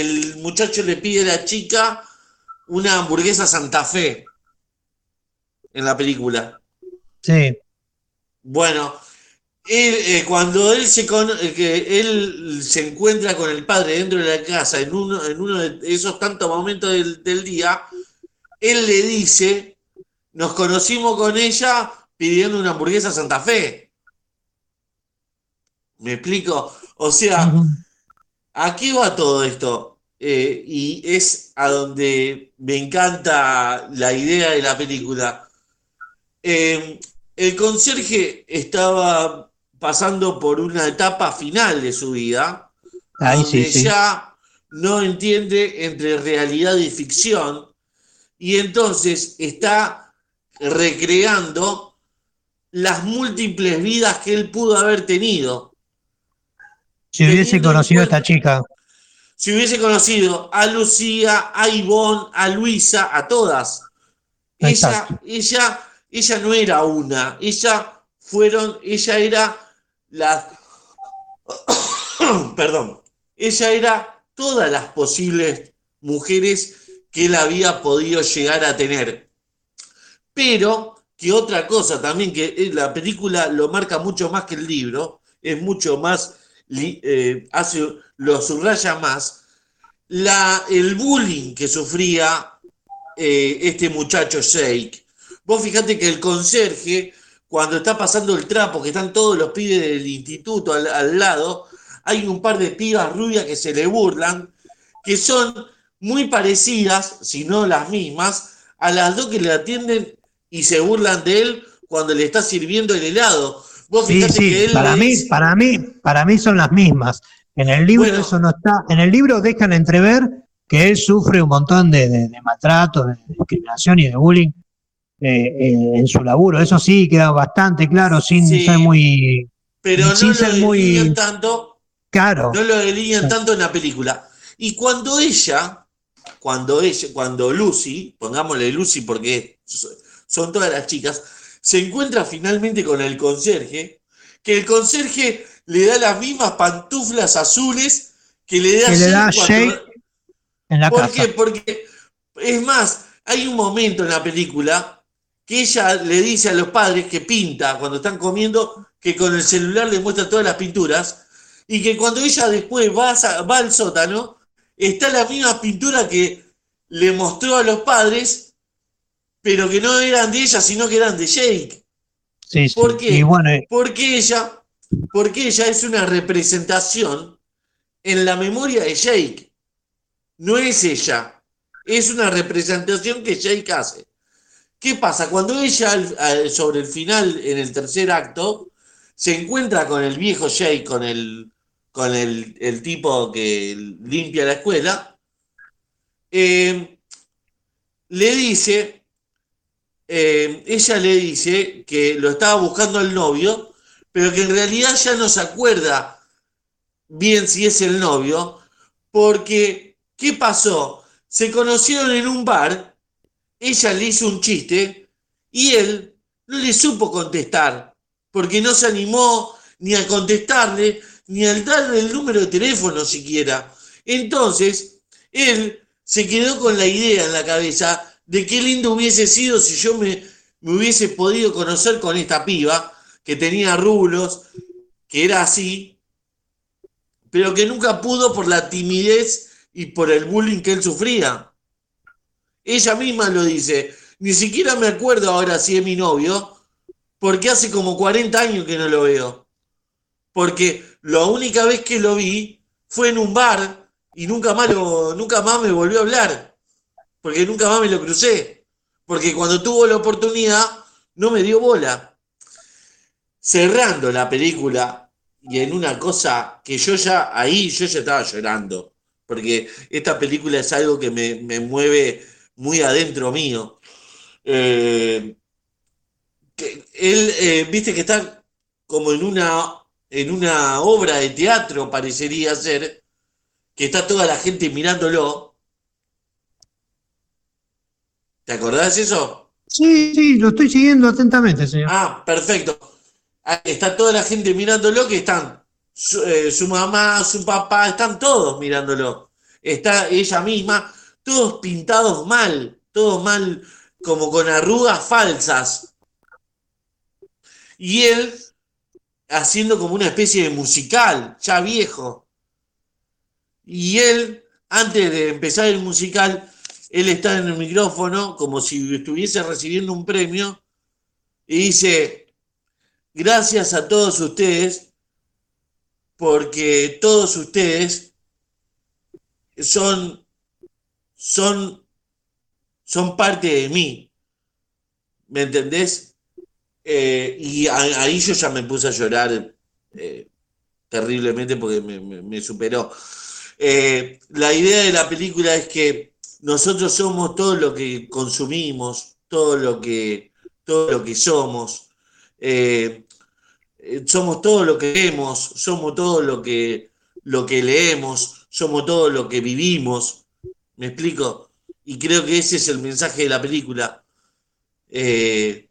el muchacho le pide a la chica una hamburguesa Santa Fe en la película. Sí. Bueno, eh, cuando él se, con, eh, que él se encuentra con el padre dentro de la casa en uno, en uno de esos tantos momentos del, día, él le dice, nos conocimos con ella pidiendo una hamburguesa Santa Fe. ¿Me explico? O sea, aquí va todo esto. Eh, y es a donde me encanta la idea de la película. Em, el conserje estaba pasando por una etapa final de su vida, donde ya no entiende entre realidad y ficción, y entonces está recreando las múltiples vidas que él pudo haber tenido. Si hubiese conocido a esta chica. Si hubiese conocido a Lucía, a Ivonne, a Luisa, a todas. Ella, ella ella no era una, ella fueron, ella era la, <coughs> perdón, ella era todas las posibles mujeres que él había podido llegar a tener. Pero que otra cosa también, que la película lo marca mucho más que el libro, es mucho más, eh, hace, lo subraya más, la, el bullying que sufría eh, este muchacho Shake Vos fíjate que el conserje, cuando está pasando el trapo, que están todos los pibes del instituto al, lado, hay un par de pibas rubias que se le burlan, que son muy parecidas, si no las mismas, a las dos que le atienden y se burlan de él cuando le está sirviendo el helado. Vos sí, sí, que él para mí, para mí, para mí son las mismas. En el libro eso no está. En el libro dejan entrever que él sufre un montón de, de, de maltrato, de discriminación y de bullying en su laburo. Eso sí queda bastante claro, sin ser muy, pero no lo delinean tanto. Claro. No lo delinean tanto en la película. Y cuando ella, cuando ella, cuando Lucy, pongámosle Lucy porque son todas las chicas, se encuentra finalmente con el conserje, que el conserje le da las mismas pantuflas azules que le da, Jake en la ¿Por qué? Porque, es más, hay un momento en la película que ella le dice a los padres que pinta cuando están comiendo, que con el celular le muestra todas las pinturas, y que cuando ella después va, va al sótano, está la misma pintura que le mostró a los padres, pero que no eran de ella, sino que eran de Jake. Sí, ¿Por qué? Eh, porque ella, porque ella es una representación en la memoria de Jake. No es ella. Es una representación que Jake hace. ¿Qué pasa? Cuando ella, sobre el final, en el tercer acto, se encuentra con el viejo Jake, con el, con el, tipo que limpia la escuela, eh, le dice, eh, ella le dice que lo estaba buscando el novio, pero que en realidad ya no se acuerda bien si es el novio, porque, ¿qué pasó? Se conocieron en un bar, ella le hizo un chiste y él no le supo contestar, porque no se animó ni a contestarle, ni al darle el número de teléfono siquiera. Entonces, él se quedó con la idea en la cabeza de qué lindo hubiese sido si yo me, me hubiese podido conocer con esta piba que tenía rulos, que era así, pero que nunca pudo por la timidez y por el bullying que él sufría. Ella misma lo dice, ni siquiera me acuerdo ahora si es mi novio, porque hace como 40 años que no lo veo. Porque la única vez que lo vi fue en un bar y nunca más, nunca más me volvió a hablar, porque nunca más me lo crucé, porque cuando tuvo la oportunidad no me dio bola. Cerrando la película y en una cosa que yo ya, ahí yo ya estaba llorando, porque esta película es algo que me, mueve muy adentro mío. Eh, él, eh, viste que está como en una en una obra de teatro, parecería ser, que está toda la gente mirándolo. ¿Te acordás eso? Sí, sí, lo estoy siguiendo atentamente, señor. Ah, perfecto. Está toda la gente mirándolo, que están su, eh, su mamá, su papá, están todos mirándolo. Está ella misma, todos pintados mal, todos mal, como con arrugas falsas. Y él haciendo como una especie de musical, ya viejo. Y él, antes de empezar el musical, él está en el micrófono como si estuviese recibiendo un premio y dice, gracias a todos ustedes, porque todos ustedes son, son, son parte de mí. ¿Me entendés? Eh, y ahí yo ya me puse a llorar eh, terriblemente porque me, superó. Eh, la idea de la película es que nosotros somos todo lo que consumimos, todo lo que, todo lo que somos, somos todo lo que vemos, somos todo lo que, lo que leemos, somos todo lo que vivimos. ¿Me explico? Y creo que ese es el mensaje de la película que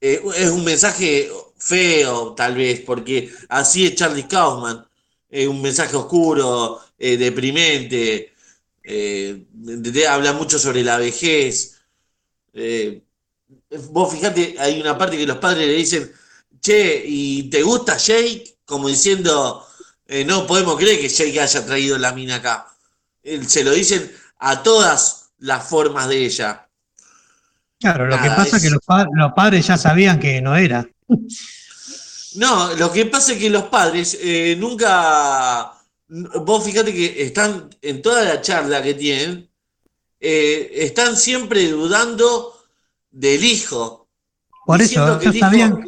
eh, es un mensaje feo, tal vez, porque así es Charlie Kaufman, es un mensaje oscuro, eh, deprimente, eh, habla mucho sobre la vejez. vos fíjate, hay una parte que los padres le dicen, che, ¿y te gusta Jake? Como diciendo, no podemos creer que Jake haya traído la mina acá. se lo dicen a todas las formas de ella. Claro, lo que pasa es que los, padres ya sabían que no era. <laughs> No, lo que pasa es que los padres eh, nunca. Vos fíjate que están en toda la charla que tienen, eh, están siempre dudando del hijo. Por eso, ellos sabían,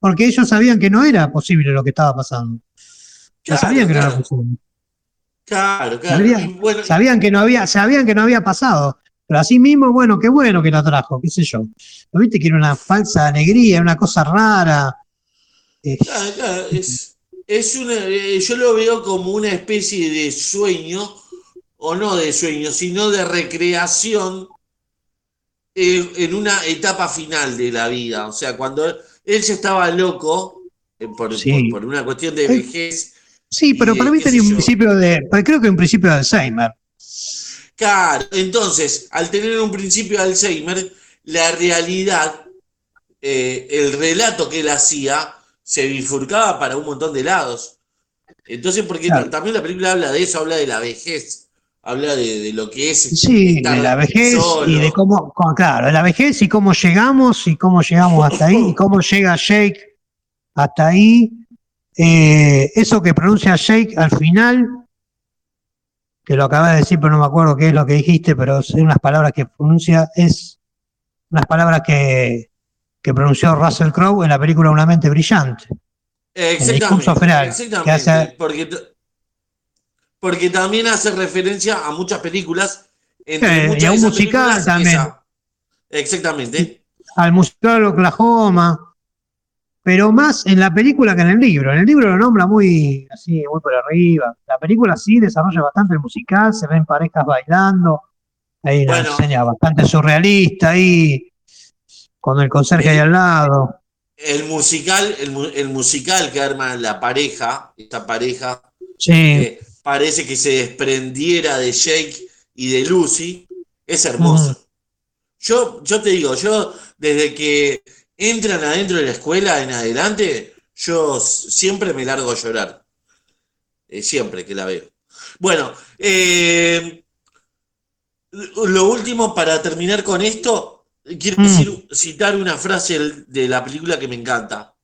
porque ellos sabían que no era posible lo que estaba pasando. Ya sabían que no era posible. Claro, claro. Sabían, sabían, que no había, sabían que no había pasado Pero así mismo, bueno, qué bueno que la trajo, qué sé yo. ¿No viste que era una falsa alegría, una cosa rara? es, es una, eh, yo lo veo como una especie de sueño, o no de sueño, sino de recreación eh, en una etapa final de la vida. O sea, cuando él se estaba loco, eh, por, una cuestión de vejez. Sí, pero para mí tenía un principio de, creo que un principio de Alzheimer. Claro, entonces, al tener un principio de Alzheimer, la realidad, el relato que él hacía, se bifurcaba para un montón de lados. Entonces, porque también la película habla de eso, habla de la vejez, habla de, lo que es. Sí, de la vejez y de cómo, claro, de la vejez y cómo llegamos y cómo llegamos hasta ahí y cómo llega Jake hasta ahí. Eh, eso que pronuncia Jake al final, que lo acabas de decir, pero no me acuerdo qué es lo que dijiste, pero son unas palabras que pronuncia, es unas palabras que, que pronunció Russell Crowe en la película Una mente brillante. Exactamente. porque, porque también hace referencia a muchas películas. Entre y a un musical también. exactamente. Al musical Oklahoma. Pero más en la película que en el libro. En el libro lo nombra muy así, muy por arriba. La película sí desarrolla bastante el musical, se ven parejas bailando. Hay una escena bastante surrealista ahí con el conserje ahí al lado. El musical, el, musical que arma la pareja, esta pareja, sí. parece que se desprendiera de Jake y de Lucy, es hermoso. Yo, yo te digo, yo desde que entran adentro de la escuela en adelante, yo siempre me largo a llorar. Eh, siempre que la veo. Bueno, eh, lo último para terminar con esto, Quiero mm. citar una frase de la película que me encanta.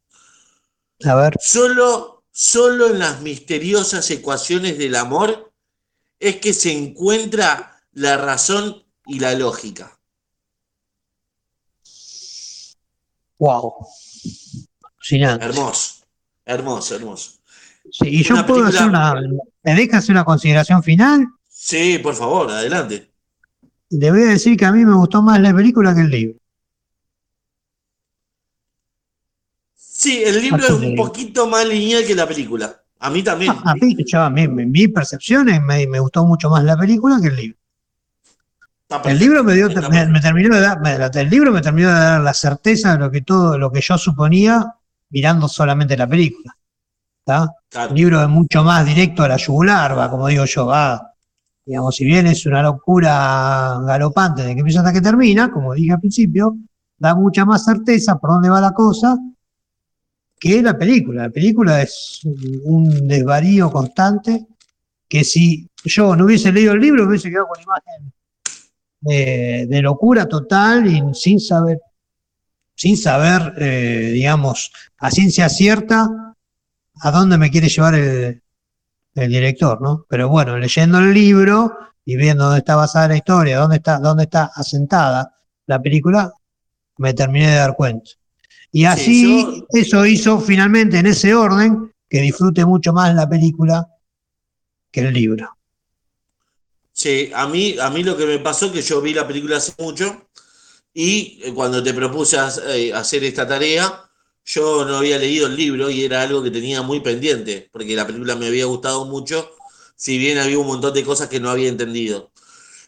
A ver. Solo, solo en las misteriosas ecuaciones del amor es que se encuentra la razón y la lógica. Wow. Hermoso, hermoso, hermoso. Sí, y yo puedo hacer una. ¿Me dejas una consideración final? Sí, por favor, adelante le voy a decir que a mí me gustó más la película que el libro. Sí, el libro es un poquito más lineal que la película. A mí también. A, mí, yo, a mí, mi percepción me, me, gustó mucho más la película que el libro. El libro me dio, me, terminó de dar, el libro me terminó de dar la certeza de lo que todo, lo que yo suponía mirando solamente la película. El libro es mucho más directo a la yugular, va, como digo yo, va Digamos, si bien es una locura galopante de que empieza hasta que termina, como dije al principio, da mucha más certeza por dónde va la cosa que la película. La película es un desvarío constante que si yo no hubiese leído el libro hubiese quedado con imagen de, locura total y sin saber, sin saber, eh, digamos, a ciencia cierta a dónde me quiere llevar el, el director, ¿no? Pero bueno, leyendo el libro y viendo dónde está basada la historia, dónde está, dónde está asentada la película, me terminé de dar cuenta. Y así, eso hizo finalmente en ese orden que disfrute mucho más la película que el libro. Sí, a mí, a mí lo que me pasó es que yo vi la película hace mucho y eh, cuando te propuse eh, hacer esta tarea, yo no había leído el libro y era algo que tenía muy pendiente, porque la película me había gustado mucho, si bien había un montón de cosas que no había entendido.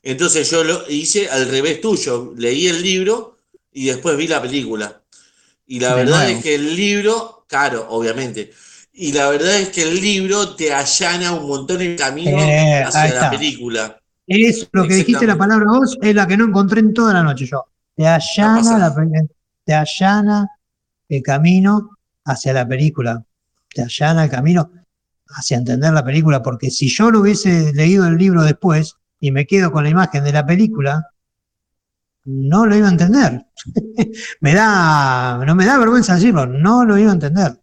Entonces yo lo hice al revés tuyo, leí el libro y después vi la película. Y la verdad es que el libro, claro, obviamente, y la verdad es que el libro te allana un montón el camino eh, hacia la película. Es lo que dijiste la palabra vos, es la que no encontré en toda la noche yo. Te allana la te allana el camino hacia la película, te allana el camino hacia entender la película, porque si yo lo hubiese leído el libro después y me quedo con la imagen de la película, no lo iba a entender. <laughs> me da, no me da vergüenza decirlo, no lo iba a entender.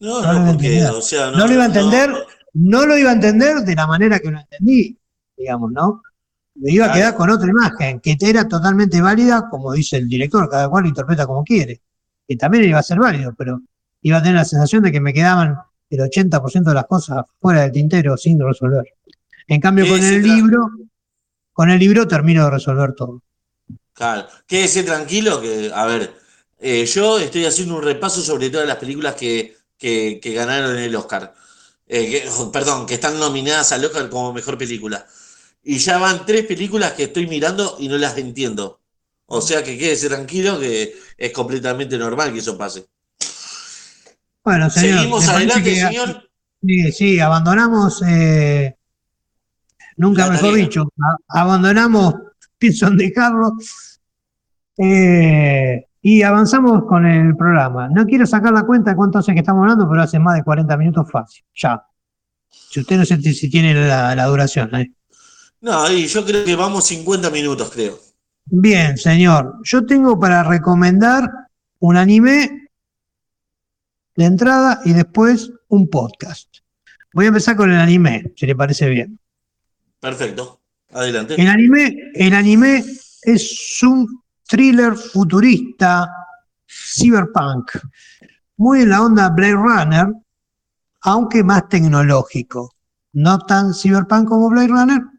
No, no, lo iba a entender. O sea, no, lo iba a entender, no, lo iba a entender de la manera que lo entendí, digamos, ¿no? Me iba a quedar con otra imagen, que era totalmente válida, como dice el director, cada cual lo interpreta como quiere que también iba a ser válido, pero iba a tener la sensación de que me quedaban el 80% de las cosas fuera del tintero sin resolver. En cambio, con el libro, con el libro termino de resolver todo. Claro, quédese tranquilo que, a ver, eh, yo estoy haciendo un repaso sobre todas las películas que, que, ganaron el Oscar. Eh, perdón, que están nominadas al Oscar como mejor película. Y ya van tres películas que estoy mirando y no las entiendo. O sea que quédese tranquilo que es completamente normal que eso pase. Bueno, señor. Seguimos adelante, señor. Sí, sí, abandonamos, eh, nunca mejor dicho, abandonamos, pienso en dejarlo. Eh, y avanzamos con el programa. No quiero sacar la cuenta de cuánto hace que estamos hablando, pero hace más de 40 minutos fácil. Ya. Si usted no sé si tiene la, duración. ¿eh? No, y yo creo que vamos 50 minutos, creo. Bien, señor. Yo tengo para recomendar un anime de entrada y después un podcast. Voy a empezar con el anime, si le parece bien. Perfecto. Adelante. El anime, el anime es un thriller futurista, cyberpunk, muy en la onda Blade Runner, aunque más tecnológico. No tan cyberpunk como Blade Runner, un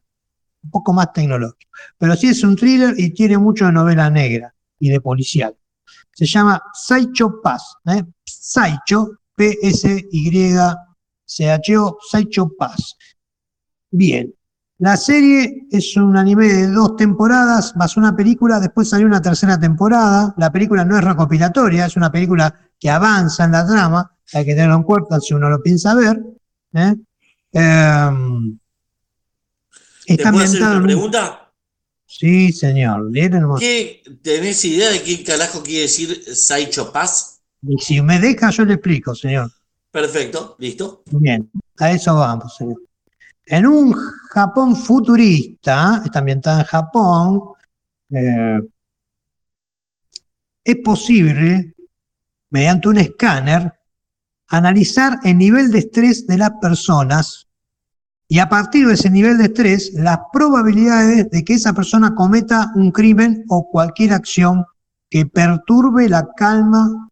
poco más tecnológico. Pero sí es un thriller y tiene mucho de novela negra y de policial. Se llama Saicho Pass. ¿eh? Saicho, P-S-Y-C-H-O, Saicho Pass. Bien, la serie es un anime de dos temporadas más una película, después salió una tercera temporada. La película no es recopilatoria, es una película que avanza en la trama, hay que tenerlo en cuenta si uno lo piensa ver. ¿eh? Em, está ¿Te hacer una pregunta? Sí, señor. ¿Qué, ¿Tenés idea de qué carajo quiere decir Saicho Paz? Y si me deja, yo le explico, señor. Perfecto, listo. Bien, a eso vamos, señor. En un Japón futurista, está ambientada en Japón, eh, es posible, mediante un escáner, analizar el nivel de estrés de las personas y a partir de ese nivel de estrés, las probabilidades de que esa persona cometa un crimen o cualquier acción que perturbe la calma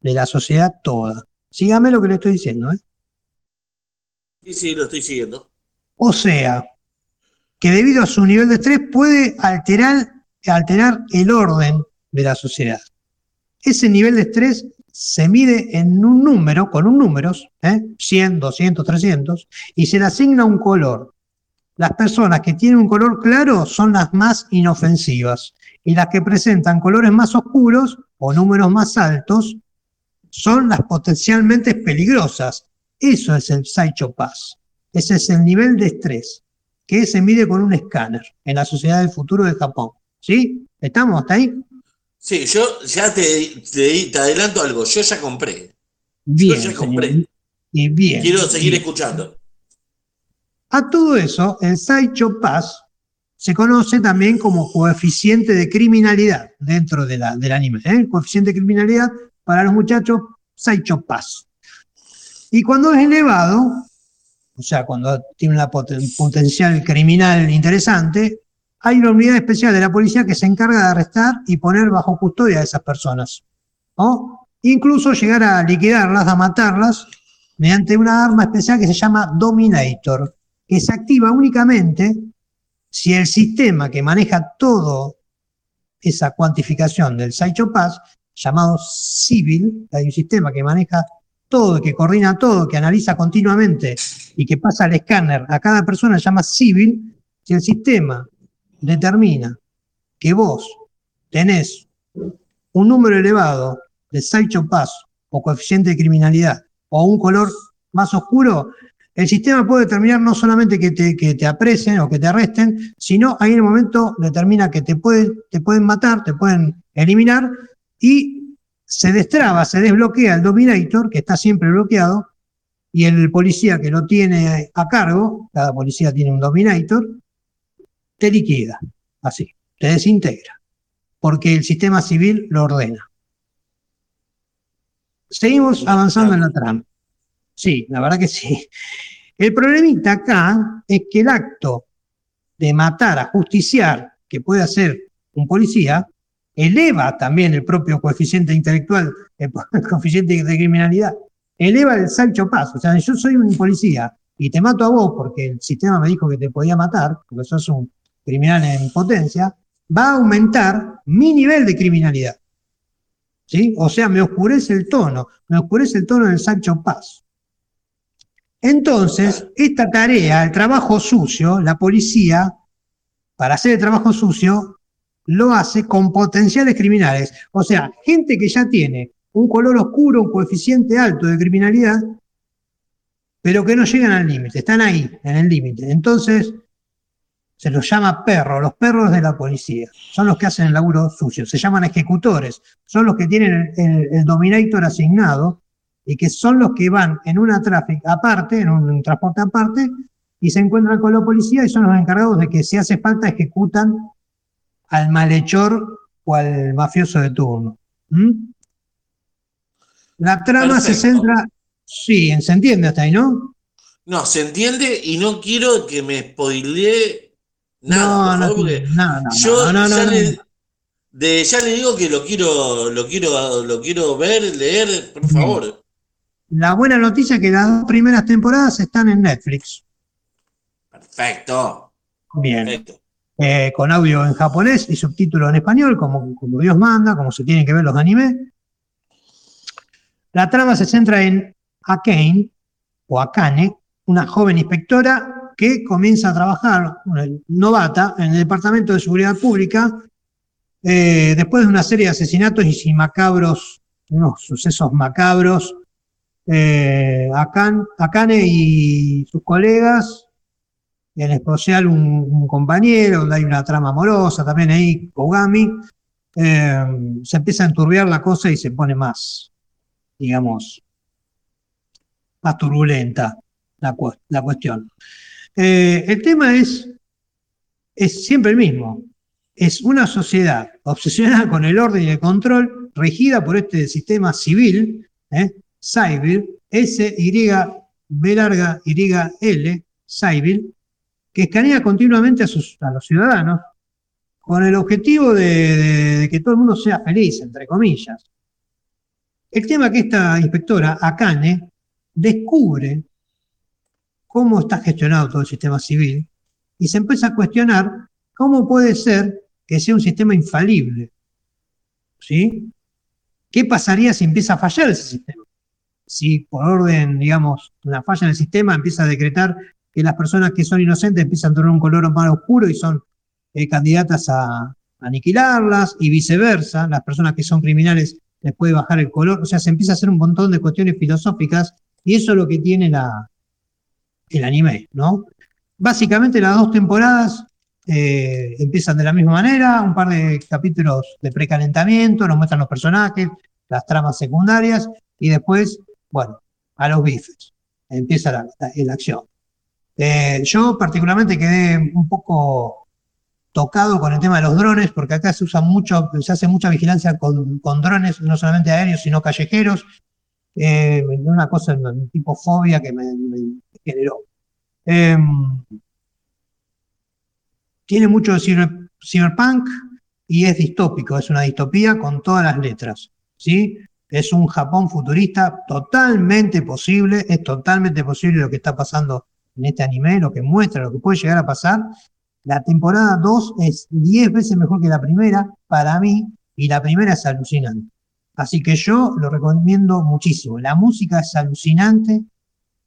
de la sociedad toda. Sígame lo que le estoy diciendo. ¿eh? Sí, sí, lo estoy siguiendo. O sea, que debido a su nivel de estrés puede alterar, alterar el orden de la sociedad. Ese nivel de estrés se mide en un número, con un números, ¿eh? 100, 200, 300, y se le asigna un color. Las personas que tienen un color claro son las más inofensivas y las que presentan colores más oscuros o números más altos son las potencialmente peligrosas. Eso es el Saicho Pass. Ese es el nivel de estrés que se mide con un escáner en la sociedad del futuro de Japón. ¿Sí? ¿Estamos hasta ahí? Sí, yo ya te, te, adelanto algo. Yo ya compré. Bien. Yo ya compré. Y bien. Quiero seguir escuchando. A todo eso, el Saicho Pass se conoce también como coeficiente de criminalidad dentro de la, del anime. ¿eh? Coeficiente de criminalidad para los muchachos, Saicho Pass. Y cuando es elevado, o sea, cuando tiene un potencial criminal interesante, hay una unidad especial de la policía que se encarga de arrestar y poner bajo custodia a esas personas. ¿no? Incluso llegar a liquidarlas, a matarlas, mediante una arma especial que se llama Dominator, que se activa únicamente si el sistema que maneja todo esa cuantificación del Saicho Pass, llamado Civil, hay un sistema que maneja todo, que coordina todo, que analiza continuamente y que pasa al escáner a cada persona, se llama civil, si el sistema determina que vos tenés un número elevado de Pass o coeficiente de criminalidad o un color más oscuro, el sistema puede determinar no solamente que te, aprecien o que te arresten, sino ahí en el momento determina que te, te pueden matar, te pueden eliminar y se destraba, se desbloquea el Dominator, que está siempre bloqueado, y el policía que lo tiene a cargo, cada policía tiene un Dominator, te liquida, así, te desintegra, porque el sistema civil lo ordena. Seguimos avanzando en la trama. Sí, la verdad que sí. El problemita acá es que el acto de matar, a justiciar, que puede hacer un policía, eleva también el propio coeficiente intelectual, el, <laughs> coeficiente de criminalidad, eleva el salcho paso. O sea, yo soy un policía y te mato a vos porque el sistema me dijo que te podía matar, porque sos un, criminal en potencia, va a aumentar mi nivel de criminalidad. ¿Sí? O sea, me oscurece el tono, me oscurece el tono del Sancho Paz. Entonces, esta tarea, el trabajo sucio, la policía, para hacer el trabajo sucio, lo hace con potenciales criminales. O sea, gente que ya tiene un color oscuro, un coeficiente alto de criminalidad, pero que no llegan al límite, están ahí, en el límite. Entonces, se los llama perros, los perros de la policía. Son los que hacen el laburo sucio, se llaman ejecutores, son los que tienen el, dominator asignado y que son los que van en una tráfico aparte, en un transporte aparte, y se encuentran con la policía y son los encargados de que si hace falta ejecutan al malhechor o al mafioso de turno. ¿Mm? La trama se centra, sí, se entiende hasta ahí, ¿no? No, se entiende y no quiero que me spoilee nada. No, no, no, no, yo ya, le, de, ya le digo que lo quiero, lo quiero, lo quiero ver, leer, por favor. La buena noticia es que las dos primeras temporadas están en Netflix. Perfecto. Bien. Eh, con audio en japonés y subtítulo en español, como, como Dios manda, como se tienen que ver los animes. La trama se centra en Akane, o Akane, una joven inspectora que comienza a trabajar, novata, en el Departamento de Seguridad Pública, eh, después de una serie de asesinatos y macabros, unos sucesos macabros. Eh, Akane y sus colegas en especial un, compañero, donde hay una trama amorosa, también ahí, Kogami, eh, se empieza a enturbiar la cosa y se pone más, digamos, más turbulenta la, cuestión. Eh, el tema es, es siempre el mismo. Es una sociedad obsesionada con el orden y el control, regida por este sistema civil, ¿eh? Civil, S-Y, B Y, L, que escanea continuamente a, los ciudadanos con el objetivo de, que todo el mundo sea feliz, entre comillas. El tema que esta inspectora, Akane, descubre cómo está gestionado todo el sistema civil y se empieza a cuestionar cómo puede ser que sea un sistema infalible. ¿Sí? ¿Qué pasaría si empieza a fallar ese sistema? Si por orden, digamos, una falla en el sistema empieza a decretar que las personas que son inocentes empiezan a tener un color más oscuro y son eh, candidatas a, aniquilarlas y viceversa, las personas que son criminales les puede bajar el color, o sea, se empieza a hacer un montón de cuestiones filosóficas y eso es lo que tiene la, el anime, ¿no? Básicamente las dos temporadas eh, empiezan de la misma manera, un par de capítulos de precalentamiento, nos muestran los personajes, las tramas secundarias y después, bueno, a los bifes, empieza la, la acción. Eh, yo particularmente quedé un poco tocado con el tema de los drones, porque acá se usa mucho, se hace mucha vigilancia con, drones, no solamente aéreos, sino callejeros. Eh, una cosa, un tipo fobia que me, generó. Em, tiene mucho de cyberpunk y es distópico, es una distopía con todas las letras. ¿sí? Es un Japón futurista totalmente posible, es totalmente posible lo que está pasando en este anime, lo que muestra, lo que puede llegar a pasar. La temporada 2 es 10 veces mejor que la primera, para mí, y la primera es alucinante. Así que yo lo recomiendo muchísimo. La música es alucinante,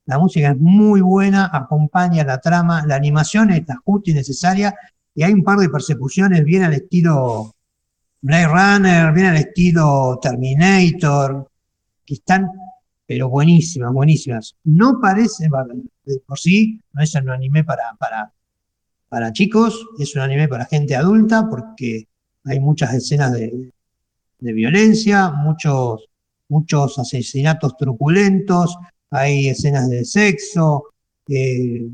la música es muy buena, acompaña la trama, la animación es la justa y necesaria, y hay un par de persecuciones bien al estilo Blade Runner, bien al estilo Terminator, que están pero buenísimas, buenísimas. No parece, por sí, no es un anime para, para, para chicos, es un anime para gente adulta porque hay muchas escenas de, violencia, muchos, muchos asesinatos truculentos, hay escenas de sexo, eh,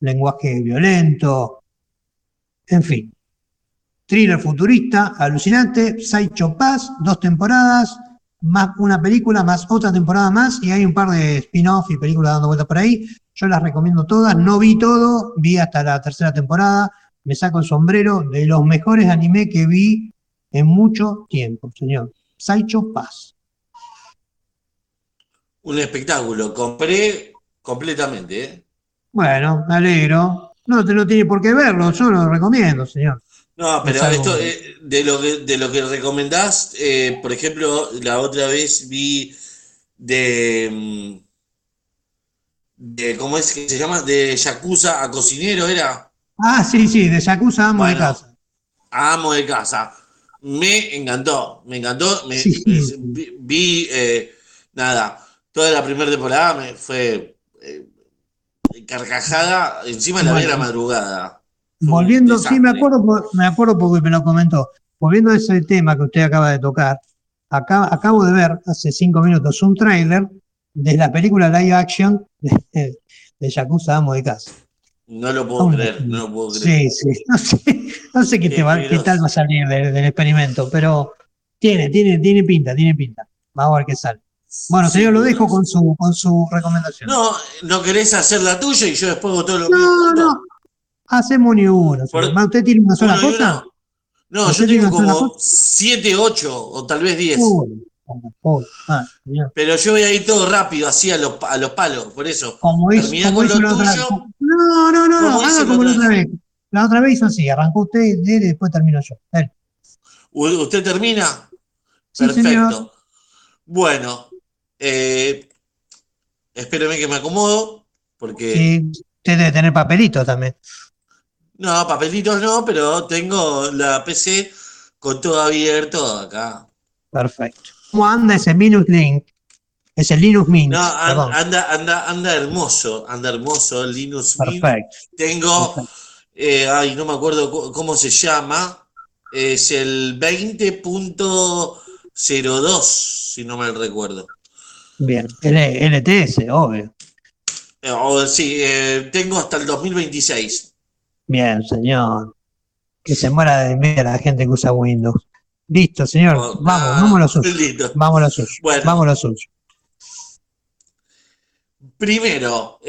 lenguaje violento, en fin. Thriller futurista, alucinante, Saicho Paz, dos temporadas, más una película, más otra temporada más, y hay un par de spin-off y películas dando vueltas por ahí. Yo las recomiendo todas, no vi todo, vi hasta la tercera temporada, me saco el sombrero de los mejores anime que vi en mucho tiempo, señor. Saicho Paz. Un espectáculo, compré completamente. ¿eh? Bueno, me alegro. No, no tiene por qué verlo, yo lo recomiendo, señor. No, pero esto, eh, de, lo que, de lo que recomendás, eh, por ejemplo, la otra vez vi de, mm, de, ¿cómo es que se llama? De Yakuza a cocinero, ¿era? Ah, sí, sí, de Yakuza a amo de casa. Amo de casa. Me encantó, me encantó. Me, vi, eh, nada, toda la primera temporada me fue carcajada, encima de la vera madrugada. Volviendo, sí, me acuerdo, me acuerdo porque me lo comentó. Volviendo a ese tema que usted acaba de tocar, acá, acabo de ver hace cinco minutos un tráiler de la película live action de, de Yakuza Amo de Casa. No lo puedo creer, no lo puedo creer. Sí, sí, <laughs> no sé, no sé qué, te va, qué tal va a salir del, experimento, pero tiene, tiene, tiene pinta, tiene pinta. Vamos a ver qué sale. Bueno, señor, lo dejo con su, con su recomendación. No, no querés hacer la tuya y yo después hago todo lo que No, no, hacemos ni uno. ¿Usted tiene una sola cosa? No, yo tengo como 7, 8 o tal vez 10. Ah, Pero yo voy a ir todo rápido, así a los, a los palos, por eso. Como hizo, como hizo la otra vez. No, no, no, no haga como la otra vez. La otra vez hizo así, arrancó usted y después termino yo. ¿Usted termina? Perfecto. Bueno, eh, espéreme que me acomodo, porque... Sí, usted debe tener papelitos también. No, papelitos no, pero tengo la PC con todo abierto acá. Perfecto. ¿Cómo anda ese Linux Link? Ese Linux Mint. No, anda, anda, anda hermoso, anda hermoso Linux Perfecto. Tengo, eh, ay, no me acuerdo cómo se llama, es el 20.02, si no mal recuerdo. Bien, LTS, obvio. Eh, sí, eh, tengo hasta el 2026. Bien, señor. Que se muera de miedo la gente que usa Windows. Listo, señor. Oh, vamos, ah, vamos a lo suyo. Vamos a lo suyo. Vamos a lo suyo. Primero,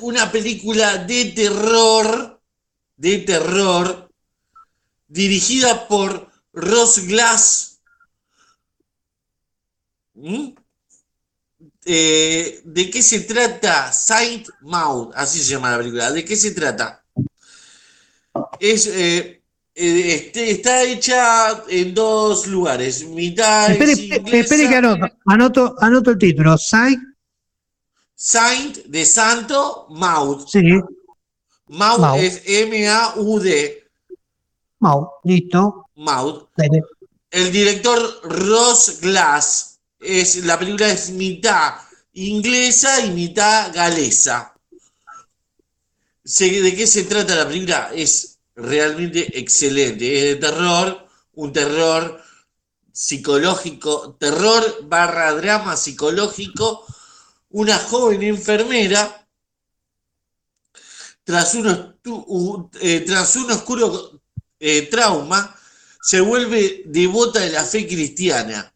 una película de terror, de terror, dirigida por Ross Glass. ¿Mm? Eh, ¿De qué se trata Saint Maud? Así se llama la película. ¿De qué se trata? Es, eh, eh, este, está hecha en dos lugares. Mitad espere, espere que anoto, anoto, el título. Saint. Saint de Santo Maud. Sí. Maud, es M-A-U-D. Maud, listo. Maud. El director Ross Glass es, la película es mitad inglesa y mitad galesa. ¿De qué se trata la película? Es realmente excelente. Es de terror, un terror psicológico, terror barra drama psicológico. Una joven enfermera, tras un, eh, tras un oscuro eh, trauma, se vuelve devota de la fe cristiana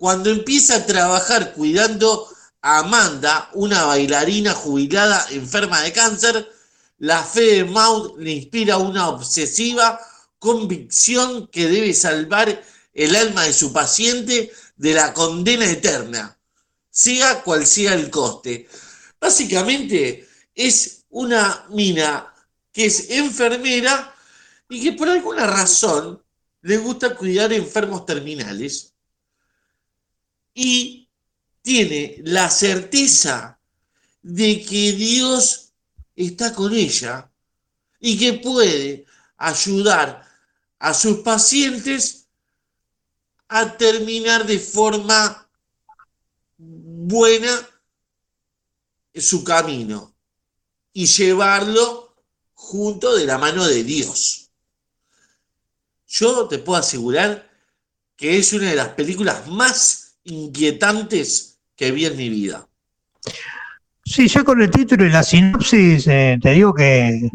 cuando empieza a trabajar cuidando a Amanda, una bailarina jubilada enferma de cáncer, la fe de Maud le inspira una obsesiva convicción que debe salvar el alma de su paciente de la condena eterna, sea cual sea el coste. Básicamente es una mina que es enfermera y que por alguna razón le gusta cuidar enfermos terminales y tiene la certeza de que Dios está con ella y que puede ayudar a sus pacientes a terminar de forma buena su camino y llevarlo junto de la mano de Dios. Yo te puedo asegurar que es una de las películas más inquietantes que vi en mi vida. Sí, ya con el título y la sinopsis eh, te digo que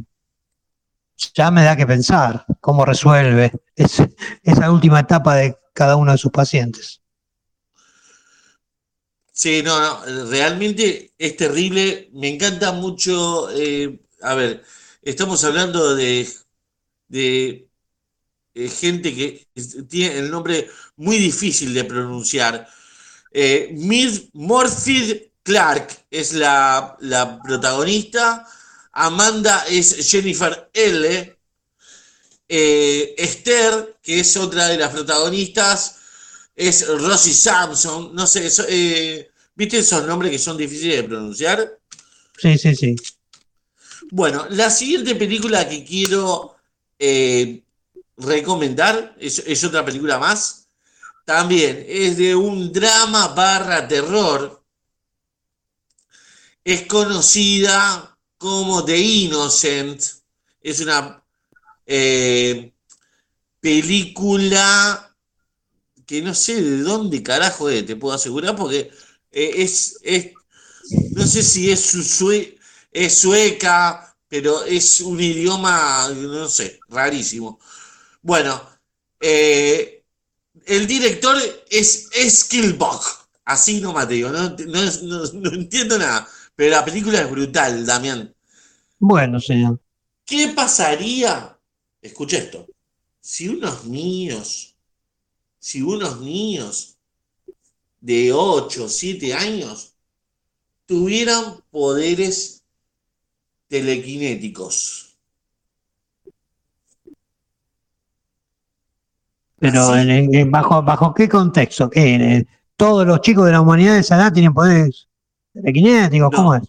ya me da que pensar cómo resuelve esa última etapa de cada uno de sus pacientes. Sí, no, no, realmente es terrible. Me encanta mucho. Eh, a ver, estamos hablando de, de eh, gente que tiene el nombre muy difícil de pronunciar. Eh, Morphy Clark es la, protagonista. Amanda es Jennifer L. Eh, Esther, que es otra de las protagonistas, es Rosie Sampson. No sé, eh, ¿viste esos nombres que son difíciles de pronunciar? Sí, sí, sí. Bueno, la siguiente película que quiero eh, recomendar es, otra película más. También es de un drama barra terror. Es conocida como The Innocent. Es una eh, película que no sé de dónde carajo te puedo asegurar, porque eh, es, es, no sé si es su, es sueca, pero es un idioma, no sé, rarísimo. Bueno, eh, el director es Skillbox, así no Mateo, no, no, entiendo nada, pero la película es brutal, Damián. Bueno, señor. ¿Qué pasaría? Escucha esto. Si unos niños, si unos niños de 8, 7 años tuvieran poderes telequinéticos. Pero bajo, ¿bajo qué contexto? ¿Qué, ¿Todos los chicos de la humanidad de esa edad tienen poderes telequinéticos? ¿Cómo es?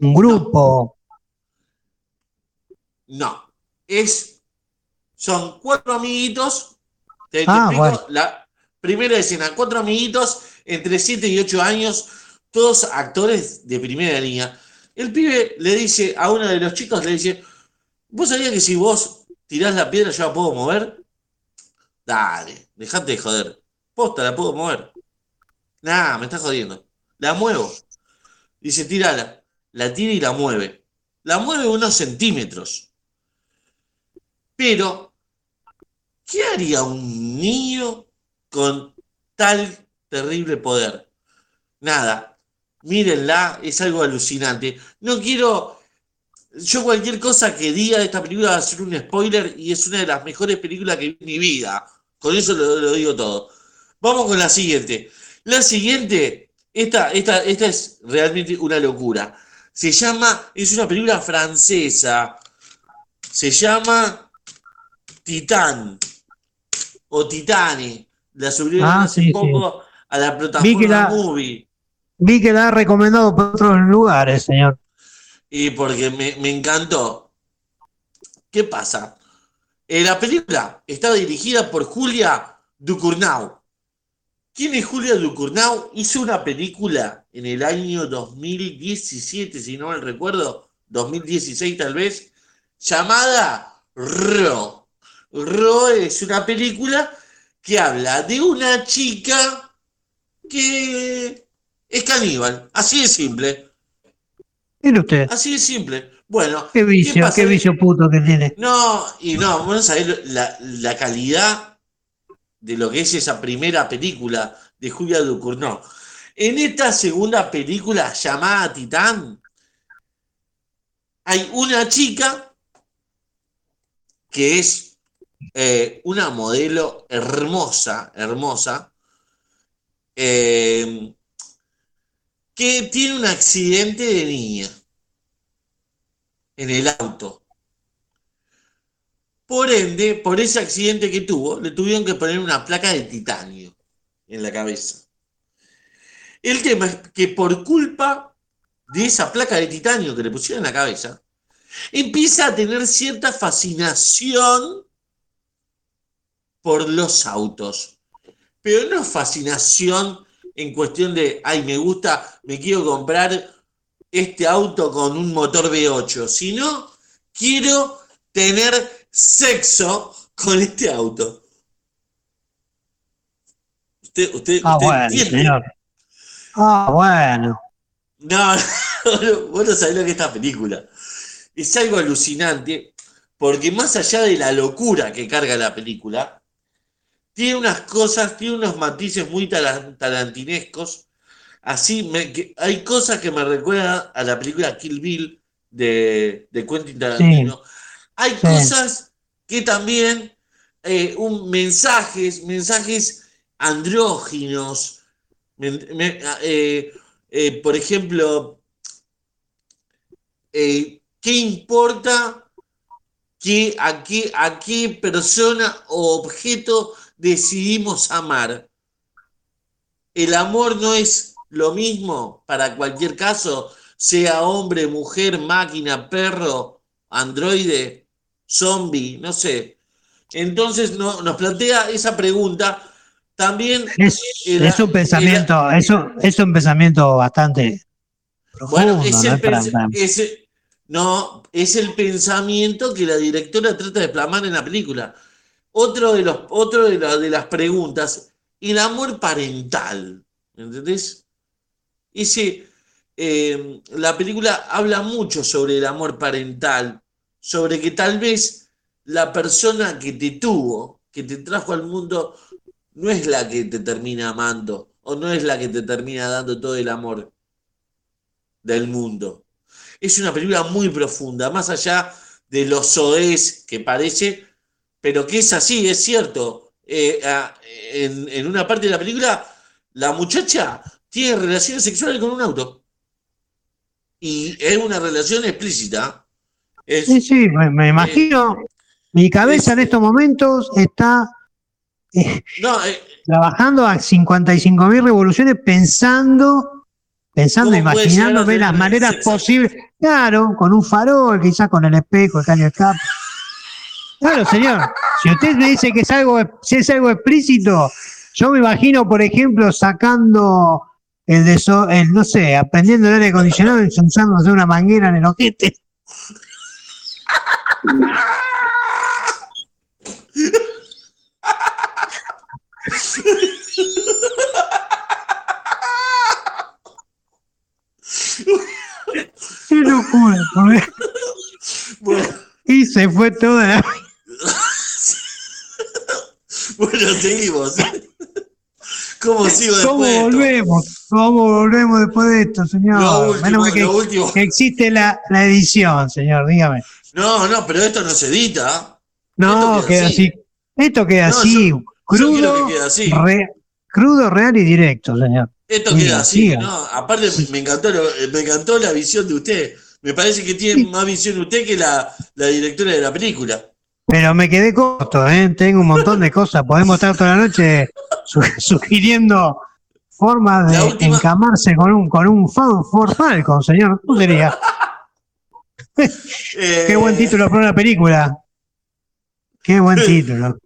¿Un grupo? No. Es, son cuatro amiguitos. Te, ah, la primera escena, cuatro amiguitos entre 7 y 8 años, todos actores de primera línea el pibe le dice a uno de los chicos, le dice, ¿vos sabías que si vos tirás la piedra yo la puedo mover? Dale, dejate de joder. Posta, la puedo mover. Nah, me estás jodiendo. La muevo. Dice, tirala. La tira y la mueve. La mueve unos centímetros. Pero, ¿qué haría un niño con tal terrible poder? Nada, mírenla, es algo alucinante. No quiero. Yo cualquier cosa que diga de esta película va a ser un spoiler y es una de las mejores películas que vi en mi vida. Con eso lo, digo todo. Vamos con la siguiente. La siguiente, esta, esta, esta es realmente una locura. Se llama, es una película francesa. Se llama Titán o Titane. La subieron ah, hace poco a la plataforma Movie. Vi que la ha recomendado por otros lugares, señor. Y porque me, encantó. ¿Qué pasa? Eh, la película está dirigida por Julia Ducournau. ¿Quién es Julia Ducournau? Hizo una película en el año 2017, si no mal recuerdo, 2016 tal vez, llamada Ro. Ro es una película que habla de una chica que es caníbal. Así de simple. Mire usted. Así de simple. Bueno. Qué vicio, qué, vicio puto que tiene. No, y no, vamos a ver la, calidad de lo que es esa primera película de Julia Ducournau. En esta segunda película llamada Titán, hay una chica que es eh, una modelo hermosa, hermosa, eh, que tiene un accidente de niña en el auto. Por ende, por ese accidente que tuvo, le tuvieron que poner una placa de titanio en la cabeza. El tema es que por culpa de esa placa de titanio que le pusieron en la cabeza, empieza a tener cierta fascinación por los autos. Pero no fascinación en cuestión de, ay, me gusta, me quiero comprar este auto con un motor V8, sino quiero tener sexo con este auto. Usted, usted, ah, bueno, señor. Ah, bueno. <laughs> No, vos no sabés lo que es esta película. Es algo alucinante, porque más allá de la locura que carga la película, tiene unas cosas, tiene unos matices muy tarantinescos. Así, hay cosas que me recuerdan a la película Kill Bill de, de Quentin Tarantino. Hay cosas que también, eh, un, mensajes, mensajes andróginos. Eh, eh, por ejemplo, ¿qué importa que, a, qué, a qué persona o objeto decidimos amar? El amor no es lo mismo para cualquier caso, sea hombre, mujer, máquina, perro, androide, zombie, no sé. Entonces no, nos plantea esa pregunta. También es, un pensamiento, eso es un pensamiento bastante profundo, bueno, es el, no, es el pensamiento que la directora trata de plasmar en la película. Otro de, los, otro de, de las preguntas, el amor parental. ¿Entendés? Ese, eh, la película habla mucho sobre el amor parental, sobre que tal vez la persona que te tuvo, que te trajo al mundo, no es la que te termina amando o no es la que te termina dando todo el amor del mundo. Es una película muy profunda, más allá de los soez que parece, pero que es así, es cierto. Eh, en, en una parte de la película, la muchacha tiene relaciones sexuales con un auto. Y es una relación explícita. sí, sí, me, imagino. mi cabeza en estos momentos está eh, eh, trabajando a 55 mil revoluciones pensando, pensando, imaginándome las maneras posibles. Claro, con un farol, quizás con el espejo, el caño de escape. Claro, señor. Si usted me dice que es algo, si es algo explícito, yo me imagino, por ejemplo, sacando el de el, no sé, aprendiendo el aire acondicionado y usándose una manguera en el ojete. Qué locura, bueno. Y se fue toda la... <laughs> bueno, seguimos. ¿Cómo sigo después ¿Cómo volvemos? ¿Cómo volvemos después de esto, señor? Menos que, que, existe la, la, edición, señor, dígame. No, no, pero esto no se edita. No, queda, así. Esto queda así, crudo, que así. crudo, real y directo, señor. Esto queda así, ¿no? Aparte me encantó, me encantó la visión de usted. Me parece que tiene más visión usted que la, la directora de la película. Pero me quedé corto, ¿eh? Tengo un montón de cosas. Podemos estar toda la noche sugiriendo formas de encamarse con un, con un Ford Falcon, señor. ¿Cómo sería? Qué buen título para una película. Qué buen <laughs> título.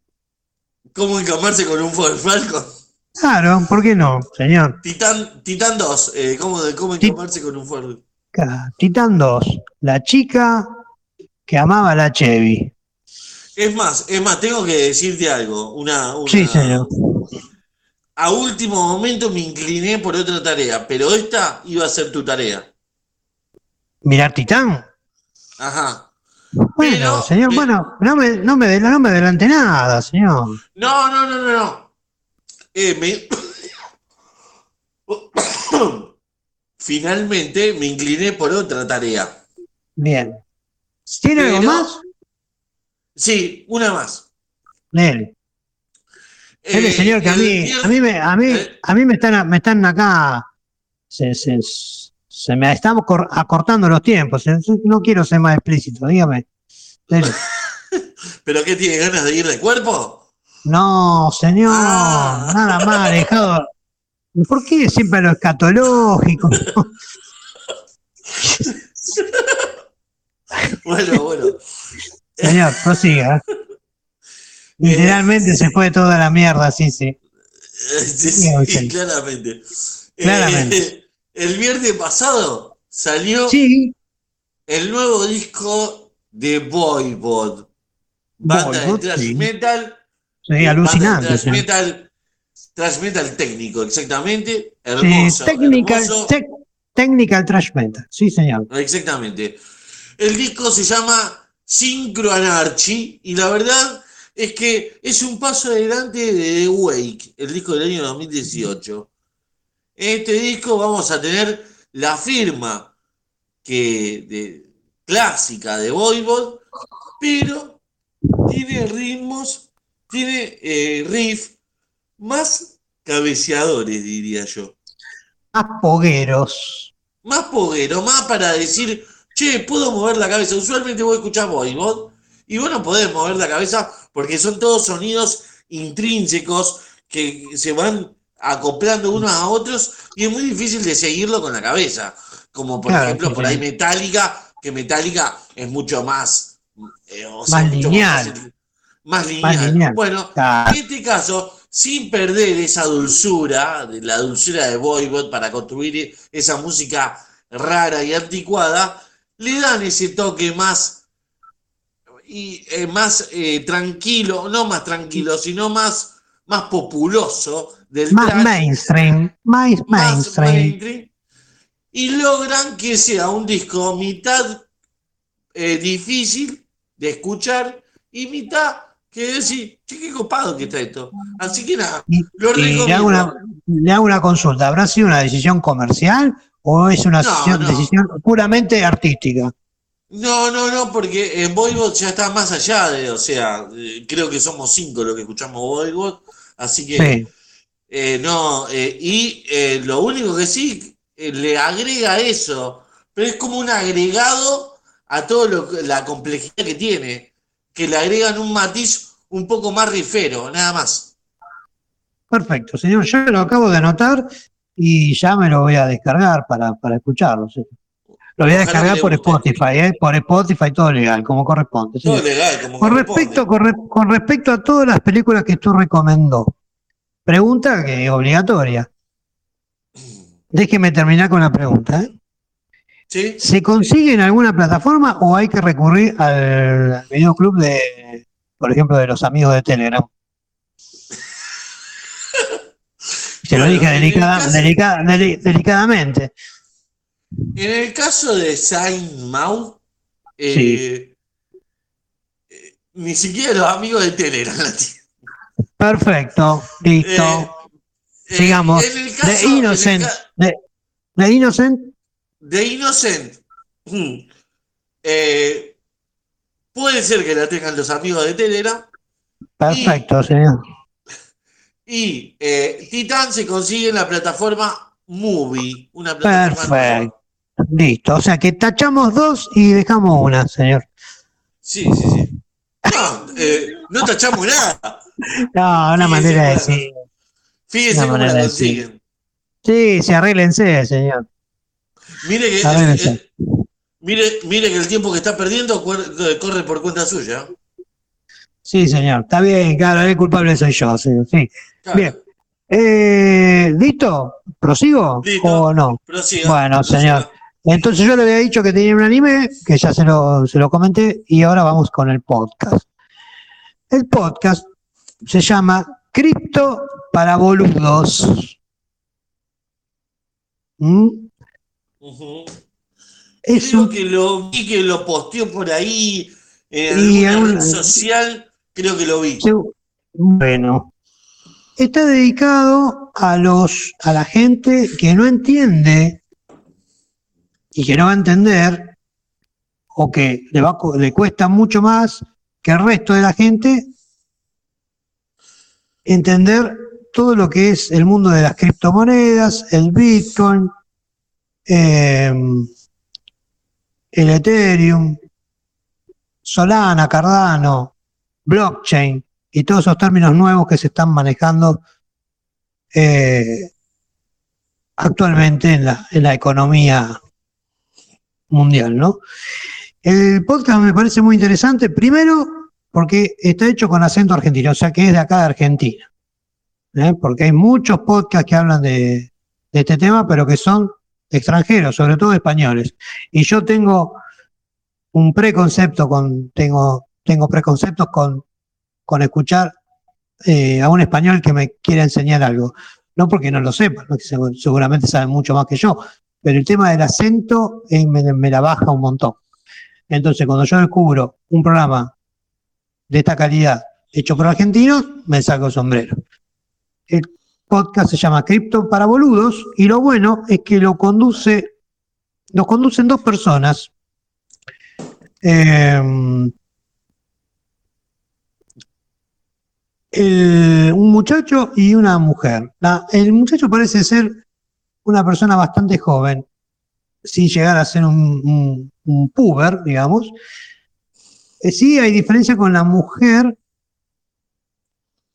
¿Cómo encamarse con un Ford Falcon? Claro, ¿por qué no, señor? Titán, Titán 2, eh, ¿cómo, ¿cómo encamarse con un Ford? Titán 2, la chica que amaba a la Chevy. Es más, es más, tengo que decirte algo. Una, sí, señor. A último momento me incliné por otra tarea, pero esta iba a ser tu tarea. ¿Mirar Titán? Ajá. Bueno, señor, bueno, no me, no, me, no me adelante nada, señor. No, no, no, no, no. Eh, <coughs> Finalmente me incliné por otra tarea. Bien. ¿Tiene algo más? Sí, una más. Él. Él, señor, que a mí, a mí, me, a mí, eh. a mí me están, me están acá, se, se, se me estamos acortando los tiempos. No quiero ser más explícito, dígame. <laughs> ¿Pero qué tiene ganas de ir de cuerpo? No, señor, ah. nada más alejado. ¿Por qué siempre lo escatológico? <laughs> bueno, bueno. Señor, prosiga. <laughs> Literalmente se fue toda la mierda, sí, sí. <laughs> Sí, sí, claramente. claramente. Eh, el viernes pasado salió el nuevo disco de Voivod. Banda de thrash metal. Sí, alucinante. Thrash metal, thrash metal técnico, exactamente. Hermoso. technical, technical thrash metal, sí, señor. Exactamente. El disco se llama Synchro Anarchy, y la verdad es que es un paso adelante de The Wake, el disco del año 2018. En este disco vamos a tener la firma que, de, clásica de Voivod, pero tiene ritmos, tiene eh, riff más cabeceadores, diría yo. Más pogueros. Más pogueros, más para decir che, puedo mover la cabeza. Usualmente vos escuchás vos y vos no podés mover la cabeza porque son todos sonidos intrínsecos que se van acoplando unos a otros y es muy difícil de seguirlo con la cabeza. Como por ejemplo, por ahí Metallica, que Metallica es mucho más, eh, más, lineal. Más, lineal. Bueno, en este caso, sin perder esa dulzura, la dulzura de Voivod para construir esa música rara y anticuada, le dan ese toque más y eh, más eh, tranquilo, no más tranquilo, sino más, más populoso del más mainstream, más, mainstream. y logran que sea un disco mitad eh, difícil de escuchar y mitad que decir, che, qué copado que está esto. Así que nada, lo le, hago una, consulta, ¿habrá sido una decisión comercial o es una decisión puramente artística? No, no, no, porque en Voivod ya está más allá de, o sea, eh, creo que somos cinco los que escuchamos Voivod, así que eh, no, eh, y lo único que sí le agrega eso, pero es como un agregado a toda la complejidad que tiene, que le agregan un matiz un poco más rifero, nada más. Perfecto, señor, yo lo acabo de anotar y ya me lo voy a descargar para, para escucharlo. Lo voy a descargar por Spotify, ¿eh? por Spotify, todo legal, como corresponde. Todo legal, como con Respecto, con, respecto a todas las películas que tú recomendó, pregunta que es obligatoria. Déjeme terminar con la pregunta. ¿eh? ¿Sí? ¿Se consigue en alguna plataforma o hay que recurrir al videoclub de, por ejemplo, de los amigos de Telegram? Se lo dije delicadamente. En el caso de Saint Mau, eh, eh, ni siquiera los amigos de Telegram Perfecto, listo. Eh, Sigamos. de Innocent. de, Innocent. De Innocent. Hmm. puede ser que la tengan los amigos de Telegram. Perfecto, señor. Y Titan se consigue en la plataforma Movie. Una plataforma Perfecto. Listo, o sea que tachamos dos y dejamos una, señor. Sí, sí, sí. No, <coughs> eh, no tachamos nada. No, una manera de decir. Fíjese cómo la consiguen. Sí, se arréglense, señor. Mire que, mire, mire que el tiempo que está perdiendo corre por cuenta suya. Sí, señor. Está bien, claro, el culpable soy yo, señor. Sí. Bien. Eh, ¿Listo? ¿Prosigo? ¿O no? Bueno, señor. Entonces yo le había dicho que tenía un anime, que ya se lo, se lo comenté, y ahora vamos con el podcast. El podcast se llama Cripto para boludos. ¿Mm? Creo que lo vi que lo posteó por ahí en alguna red social, creo que lo vi. Bueno, está dedicado a los a la gente que no entiende y que no va a entender o que le, va, le cuesta mucho más que el resto de la gente entender todo lo que es el mundo de las criptomonedas, el Bitcoin, em, el Ethereum, Solana, Cardano, blockchain y todos esos términos nuevos que se están manejando eh, actualmente en la, en la economía mundial, ¿no? El podcast me parece muy interesante, primero porque está hecho con acento argentino, o sea que es de acá de Argentina. ¿eh? Porque hay muchos podcasts que hablan de, este tema, pero que son extranjeros, sobre todo españoles. Y yo tengo un preconcepto con, tengo, tengo preconceptos con, con escuchar eh, a un español que me quiera enseñar algo. No porque no lo sepa, seguramente saben mucho más que yo, pero el tema del acento eh, me, la baja un montón. Entonces, cuando yo descubro un programa de esta calidad hecho por argentinos, me saco el sombrero. El podcast se llama Cripto para boludos y lo bueno es que lo conduce, lo conducen dos personas. Em, un muchacho y una mujer. el muchacho parece ser una persona bastante joven, sin llegar a ser un, un puber, digamos. Eh, sí hay diferencia con la mujer,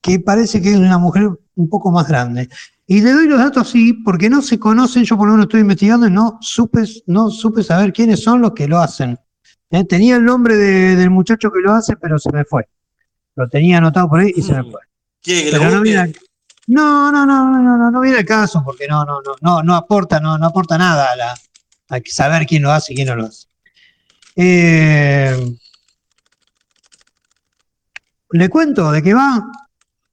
que parece que es una mujer un poco más grande. Y le doy los datos así porque no se conocen, yo por lo menos estoy investigando y no supe, no supe saber quiénes son los que lo hacen. Eh, tenía el nombre del muchacho que lo hace, pero se me fue. Lo tenía anotado por ahí y se me mm. fue. pero no, viene, no, no, no, no, no, no viene el caso porque no, no, no, no, no aporta, no, no aporta nada a la, saber quién lo hace y quién no lo hace. Eh, ¿Le cuento de qué va?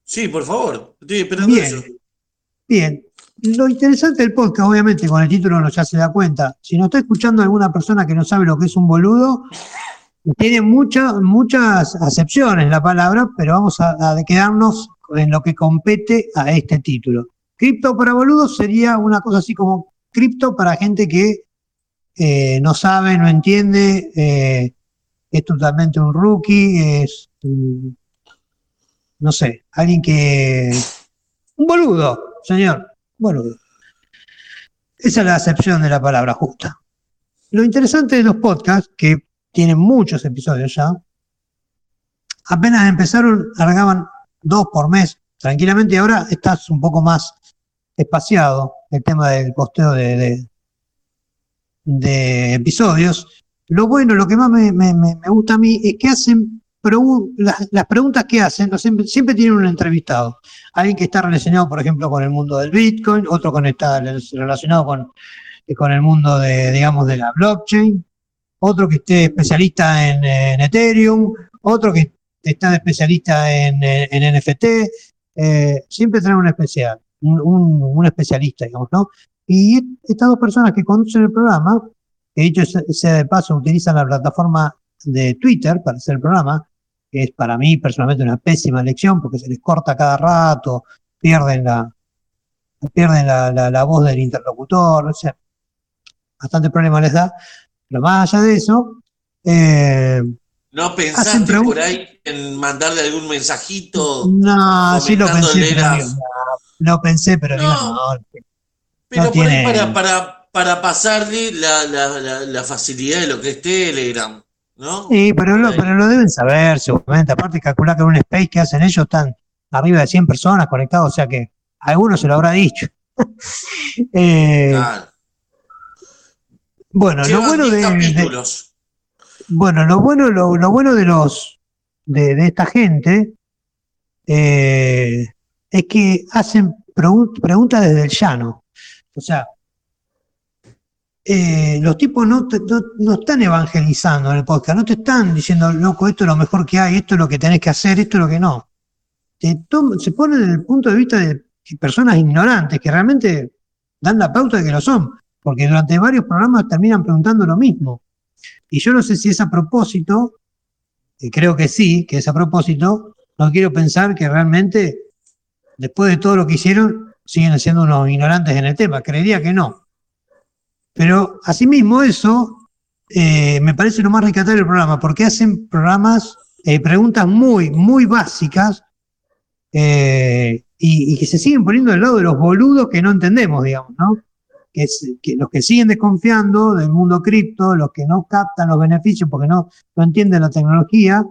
Sí, por favor. Estoy esperando bien, eso. Bien. Lo interesante del podcast, obviamente, con el título no ya se da cuenta. Si nos está escuchando alguna persona que no sabe lo que es un boludo, tiene muchas muchas acepciones la palabra, pero vamos a, a quedarnos en lo que compete a este título. Cripto para boludos sería una cosa así como cripto para gente que eh, no sabe, no entiende, eh, es totalmente un rookie, es, no sé, alguien que... Un boludo, señor, boludo. Esa es la acepción de la palabra justa. Lo interesante de los podcasts, que tienen muchos episodios ya, apenas empezaron, largaban dos por mes tranquilamente y ahora estás un poco más espaciado el tema del posteo de, de episodios. Lo bueno, lo que más me, gusta a mí es que hacen las, preguntas que hacen, siempre, tienen un entrevistado. Alguien que está relacionado, por ejemplo, con el mundo del Bitcoin, otro con está relacionado con, con el mundo de, digamos, de la blockchain, otro que esté especialista en, Ethereum, otro que está de especialista en, NFT. Eh, siempre traen un especial, un, un especialista, digamos, ¿no? Y estas dos personas que conducen el programa, que sea de paso, utilizan la plataforma de Twitter para hacer el programa, que es para mí personalmente una pésima elección porque se les corta cada rato, pierden la, pierden la, voz del interlocutor, o sea, bastante problema les da. Pero más allá de eso, eh, ¿No pensaste por ahí en mandarle algún mensajito? No, sí lo pensé. Pero, no, pensé, pero no, pero por ahí para, para, para pasarle la, la, la, facilidad de lo que es Telegram, ¿no? Sí, pero lo, pero lo deben saber, seguramente. Aparte, calcular que en un space que hacen ellos están arriba de 100 personas conectados, o sea que alguno se lo habrá dicho. <laughs> eh, Bueno, lo bueno de, Bueno, lo bueno, lo, lo bueno de los de, esta gente eh, es que hacen preguntas desde el llano. O sea, eh, los tipos no, no, están evangelizando en el podcast, no te están diciendo, loco, esto es lo mejor que hay, esto es lo que tenés que hacer, esto es lo que no. se ponen en el punto de vista de personas ignorantes que realmente dan la pauta de que lo son, porque durante varios programas terminan preguntando lo mismo. Y yo no sé si es a propósito, creo que sí, que es a propósito, no quiero pensar que realmente, después de todo lo que hicieron, siguen siendo unos ignorantes en el tema. Creería que no. Pero asimismo eso eh, me parece lo más rescatable del programa, porque hacen programas, eh, preguntas muy, muy básicas eh, y, que se siguen poniendo del lado de los boludos que no entendemos, digamos, ¿no? Que, los que siguen desconfiando del mundo cripto, los que no captan los beneficios porque no, no entienden la tecnología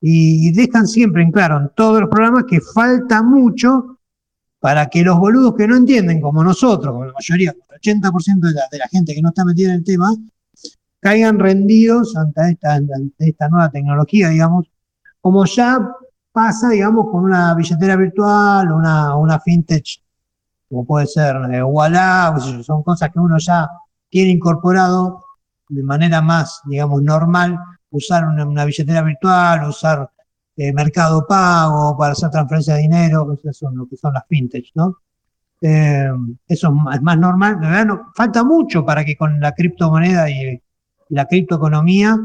y dejan siempre en claro en todos los programas que falta mucho para que los boludos que no entienden, como nosotros, como la mayoría, el 80% de la, de la gente que no está metida en el tema, caigan rendidos ante esta, esta nueva tecnología, digamos, como ya pasa, digamos, con una billetera virtual, una, una fintech, como puede ser eh, son cosas que uno ya tiene incorporado de manera más, digamos, normal, usar una, billetera virtual, usar eh, mercado pago, para hacer transferencia de dinero, eso son lo que son las fintech, ¿no? Eh, eso es más normal, de verdad no, falta mucho para que con la criptomoneda y la criptoeconomía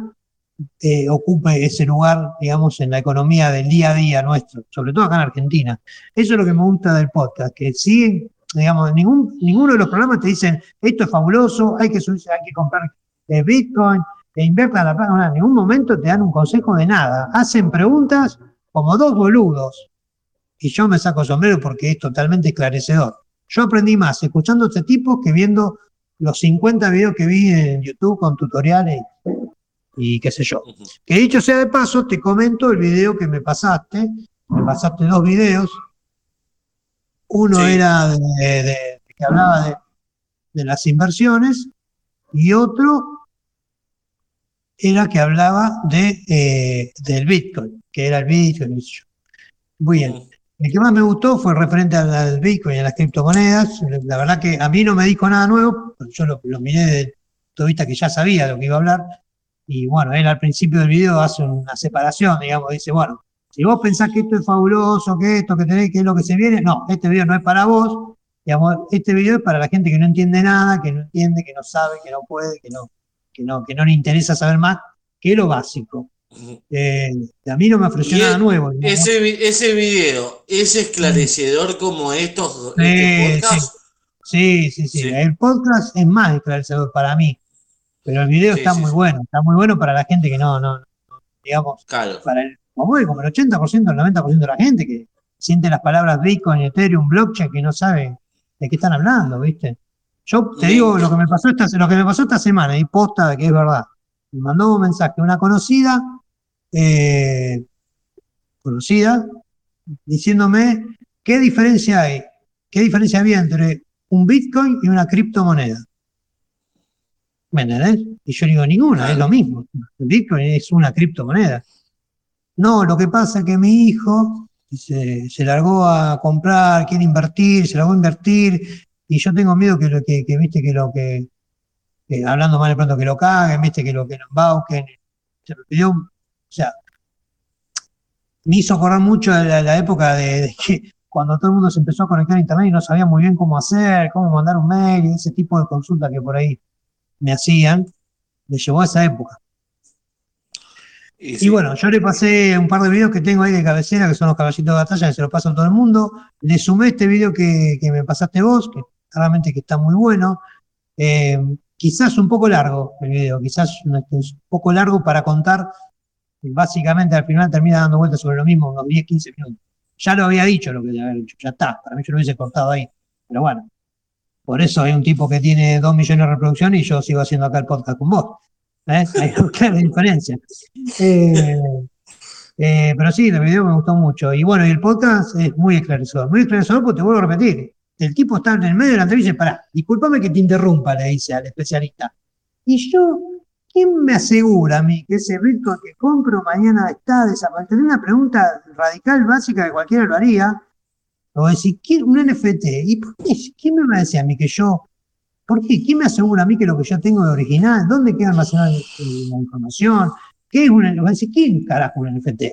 eh, ocupe ese lugar, digamos, en la economía del día a día nuestro, sobre todo acá en Argentina. Eso es lo que me gusta del podcast, que siguen, digamos, ningún, ninguno de los programas te dicen, esto es fabuloso, hay que, hay que comprar Bitcoin, que inviertan la plata, en ningún momento te dan un consejo de nada. Hacen preguntas como dos boludos. Y yo me saco sombrero porque es totalmente esclarecedor. Yo aprendí más escuchando a este tipo que viendo los 50 videos que vi en YouTube con tutoriales y qué sé yo. Que dicho sea de paso, te comento el video que me pasaste, me pasaste dos videos. Uno era de, que hablaba de, de las inversiones y otro era que hablaba de, eh, del Bitcoin, que era el Bitcoin. Muy bien. El que más me gustó fue referente al, Bitcoin y a las criptomonedas. La verdad que a mí no me dijo nada nuevo, yo lo, miré de todo vista que ya sabía lo que iba a hablar. Y bueno, él al principio del video hace una separación, digamos, dice, bueno, si vos pensás que esto es fabuloso, que esto, que tenés, que es lo que se viene, no, este video no es para vos, digamos, este video es para la gente que no entiende nada, que no entiende, que no sabe, que no puede, que no, que no, que no le interesa saber más que lo básico. Eh, a mí no me ofreció nada nuevo. Ese, ese video es esclarecedor como estos, este podcasts. Sí. Sí, sí, El podcast es más esclarecedor para mí. Pero el video está muy bueno. Está muy bueno para la gente que no, no, digamos, para el, como, el 80%, el 90% de la gente que siente las palabras Bitcoin, Ethereum, blockchain, que no sabe de qué están hablando, ¿viste? Yo te digo lo que me pasó esta, lo que me pasó esta semana y posta de que es verdad. Me mandó un mensaje una conocida, eh, conocida, diciéndome qué diferencia hay, qué diferencia había entre un Bitcoin y una criptomoneda. ¿Me entendés? Y yo digo, ninguna, es lo mismo. Bitcoin es una criptomoneda. No, lo que pasa es que mi hijo se, se largó a comprar, quiere invertir, se largó a invertir, y yo tengo miedo que lo que, viste, que lo que, hablando mal de pronto, que lo caguen, viste, que lo que nos embauquen. Se me pidió, o sea, me hizo correr mucho la, la época de, que cuando todo el mundo se empezó a conectar a internet y no sabía muy bien cómo hacer, cómo mandar un mail, ese tipo de consultas que por ahí me hacían, me llevó a esa época. Y, bueno, yo le pasé un par de videos que tengo ahí de cabecera, que son los caballitos de batalla, que se los paso a todo el mundo. Le sumé este video que, que me pasaste vos, que claramente que está muy bueno. Eh, quizás un poco largo el video, quizás un, poco largo para contar. Básicamente al final termina dando vueltas sobre lo mismo, unos 10, 15 minutos. Ya lo había dicho lo que había dicho, ya está, para mí yo lo hubiese cortado ahí. Pero bueno, por eso hay un tipo que tiene 2 millones de reproducciones y yo sigo haciendo acá el podcast con vos. ¿Eh? <laughs> Hay una clara diferencia. Eh, eh, pero sí, el video me gustó mucho. Y bueno, y el podcast es muy esclarecedor. Muy esclarecedor porque te vuelvo a repetir. El tipo está en el medio de la entrevista y dice, pará, discúlpame que te interrumpa, le dice al especialista. Y yo, ¿quién me asegura a mí que ese Bitcoin que compro mañana está desapareciendo? Una pregunta radical, básica, que cualquiera lo haría. O decir, ¿quién, un NFT? ¿Y por qué? ¿Quién me va a decir a mí que yo ¿Por qué? ¿Quién me asegura a mí que lo que yo tengo es original? ¿Dónde queda almacenada la información? ¿Qué es un NFT? ¿Quién carajo un NFT?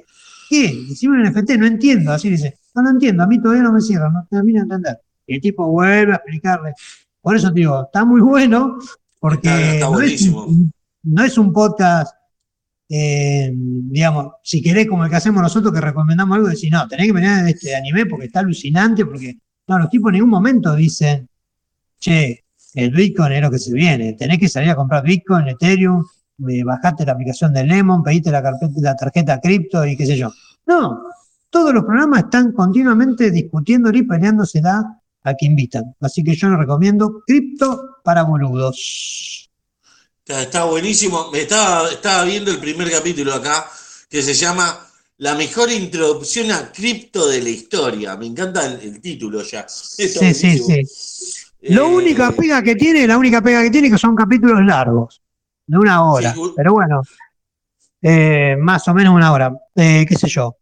¿Qué? Decime un NFT, no entiendo. Así dice, no, no entiendo, a mí todavía no me cierra, no termino de entender. Y el tipo vuelve a explicarle. Por eso te digo, está muy bueno, porque no, es un, podcast, eh, digamos, si querés como el que hacemos nosotros, que recomendamos algo, decir, no, tenés que venir este anime porque está alucinante, porque no, los tipos en ningún momento dicen, che, el Bitcoin es lo que se viene. Tenés que salir a comprar Bitcoin, Ethereum, eh, bajaste la aplicación de Lemon, pediste la, la tarjeta cripto y qué sé yo. No, todos los programas están continuamente discutiendo y peleándosela a que invitan. Así que yo les recomiendo Cripto para boludos. Está buenísimo. Estaba, estaba viendo el primer capítulo acá que se llama La mejor introducción a cripto de la historia. Me encanta el, título ya. sí, sí, sí. La eh, única pega que tiene, la única pega que tiene que son capítulos largos, de una hora. pero bueno, eh, más o menos una hora, eh, qué sé yo.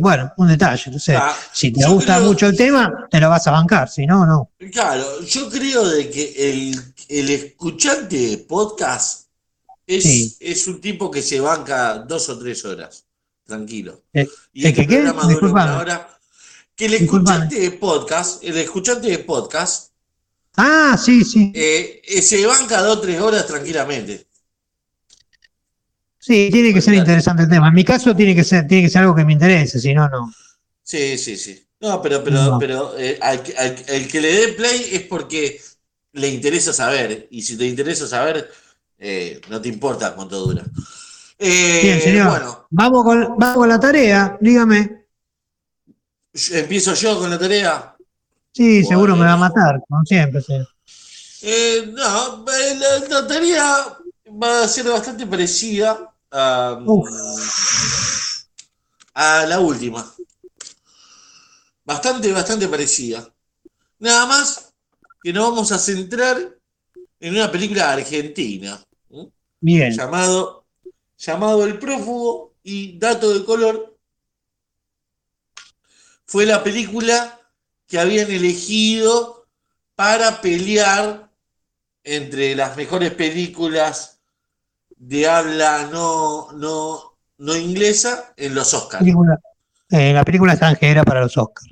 bueno, un detalle, no sé. Ah, si te gusta mucho el tema, te lo vas a bancar, si no, no. Claro, yo creo de que el, escuchante de podcast es, es, un tipo que se banca dos o tres horas, tranquilo. y ¿el que qué? que el escuchante de podcast, el escuchante de podcast, ah, sí, sí, eh, eh, se banca dos o tres horas tranquilamente. Sí, tiene que ser interesante el tema. En mi caso tiene que ser, tiene que ser algo que me interese, si no, no. Sí, sí, sí. No, pero, pero, pero eh, el que le dé play es porque le interesa saber. Y si te interesa saber, no te importa cuánto dura. Bien, señor. Bueno. Vamos con, vamos con la tarea, dígame. ¿Empiezo yo con la tarea? Sí, seguro me va a matar, como siempre. Sí. Eh, no, la, tarea va a ser bastante parecida a, a la última. Bastante, bastante parecida. Nada más que nos vamos a centrar en una película argentina. Bien. Llamado, llamado El Prófugo y Dato de Color. Fue la película que habían elegido para pelear entre las mejores películas de habla no, no, no inglesa en los Oscars. Eh, la película extranjera para los Oscars.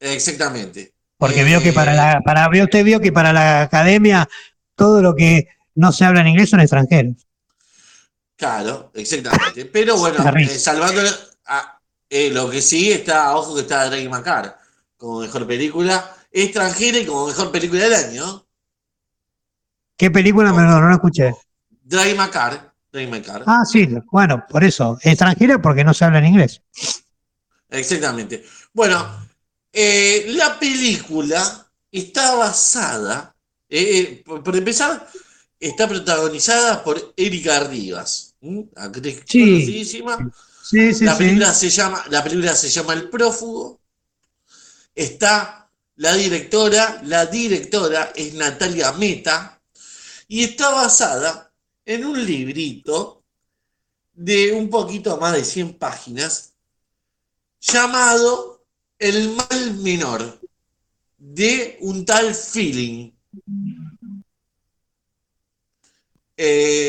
Exactamente. Porque vio que para la, para, usted vio que para la academia todo lo que no se habla en inglés son extranjeros. Claro, exactamente. Pero bueno, <laughs> eh, salvando eh, lo que sí está, ojo que está Drake McCarr como mejor película extranjera y como mejor película del año. ¿Qué película? No, no, lo escuché. Drive Macar. Ah, sí, bueno, por eso. Extranjera porque no se habla en inglés. Exactamente. Bueno, eh, la película está basada, eh, eh, por, empezar, está protagonizada por Erika Rivas, actriz sí. Sí, sí, la, película Se llama, la película se llama El Prófugo. Está la directora, la directora es Natalia Meta y está basada en un librito de un poquito más de 100 páginas llamado El mal menor de un tal feeling. Eh,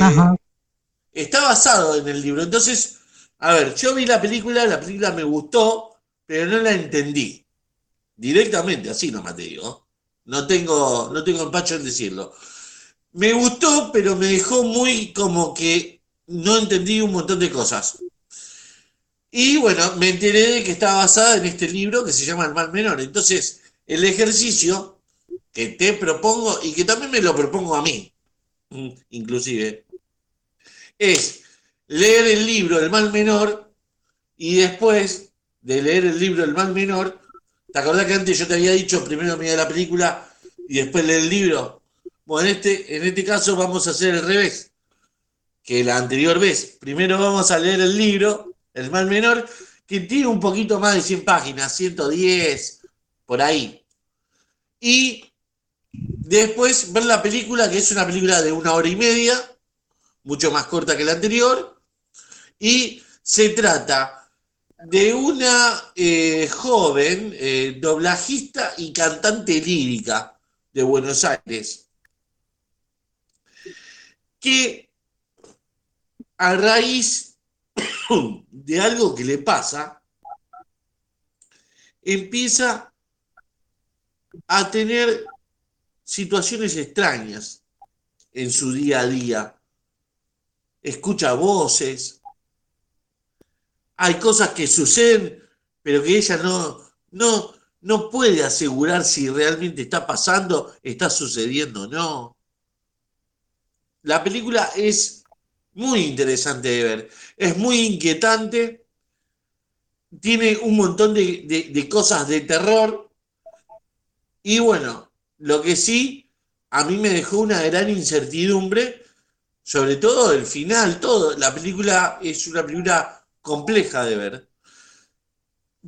está basado en el libro. Entonces, a ver, yo vi la película, la película me gustó, pero no la entendí. Directamente, así nomás te digo. No tengo, no tengo empacho en decirlo. Me gustó, pero me dejó muy como que no entendí un montón de cosas. Y bueno, me enteré de que está basada en este libro que se llama El mal menor. Entonces, el ejercicio que te propongo y que también me lo propongo a mí, mm, inclusive, es leer el libro El mal menor y después de leer el libro El mal menor, ¿te acordás que antes yo te había dicho primero mira la película y después leer el libro? Bueno, en este, en este caso vamos a hacer el revés que la anterior vez. Primero vamos a leer el libro el mal menor, que tiene un poquito más de 100 páginas, 110, por ahí. Y después ver la película, que es una película de una hora y media, mucho más corta que la anterior, y se trata de una eh, joven eh, doblajista y cantante lírica de Buenos Aires, que a raíz <coughs> de algo que le pasa, empieza a tener situaciones extrañas en su día a día. Escucha voces, hay cosas que suceden, pero que ella no, no, no puede asegurar si realmente está pasando, está sucediendo o no. La película es muy interesante de ver. Es muy inquietante, tiene un montón de, cosas de terror. Y bueno, lo que sí, a mí me dejó una gran incertidumbre, sobre todo el final, todo. La película es una película compleja de ver.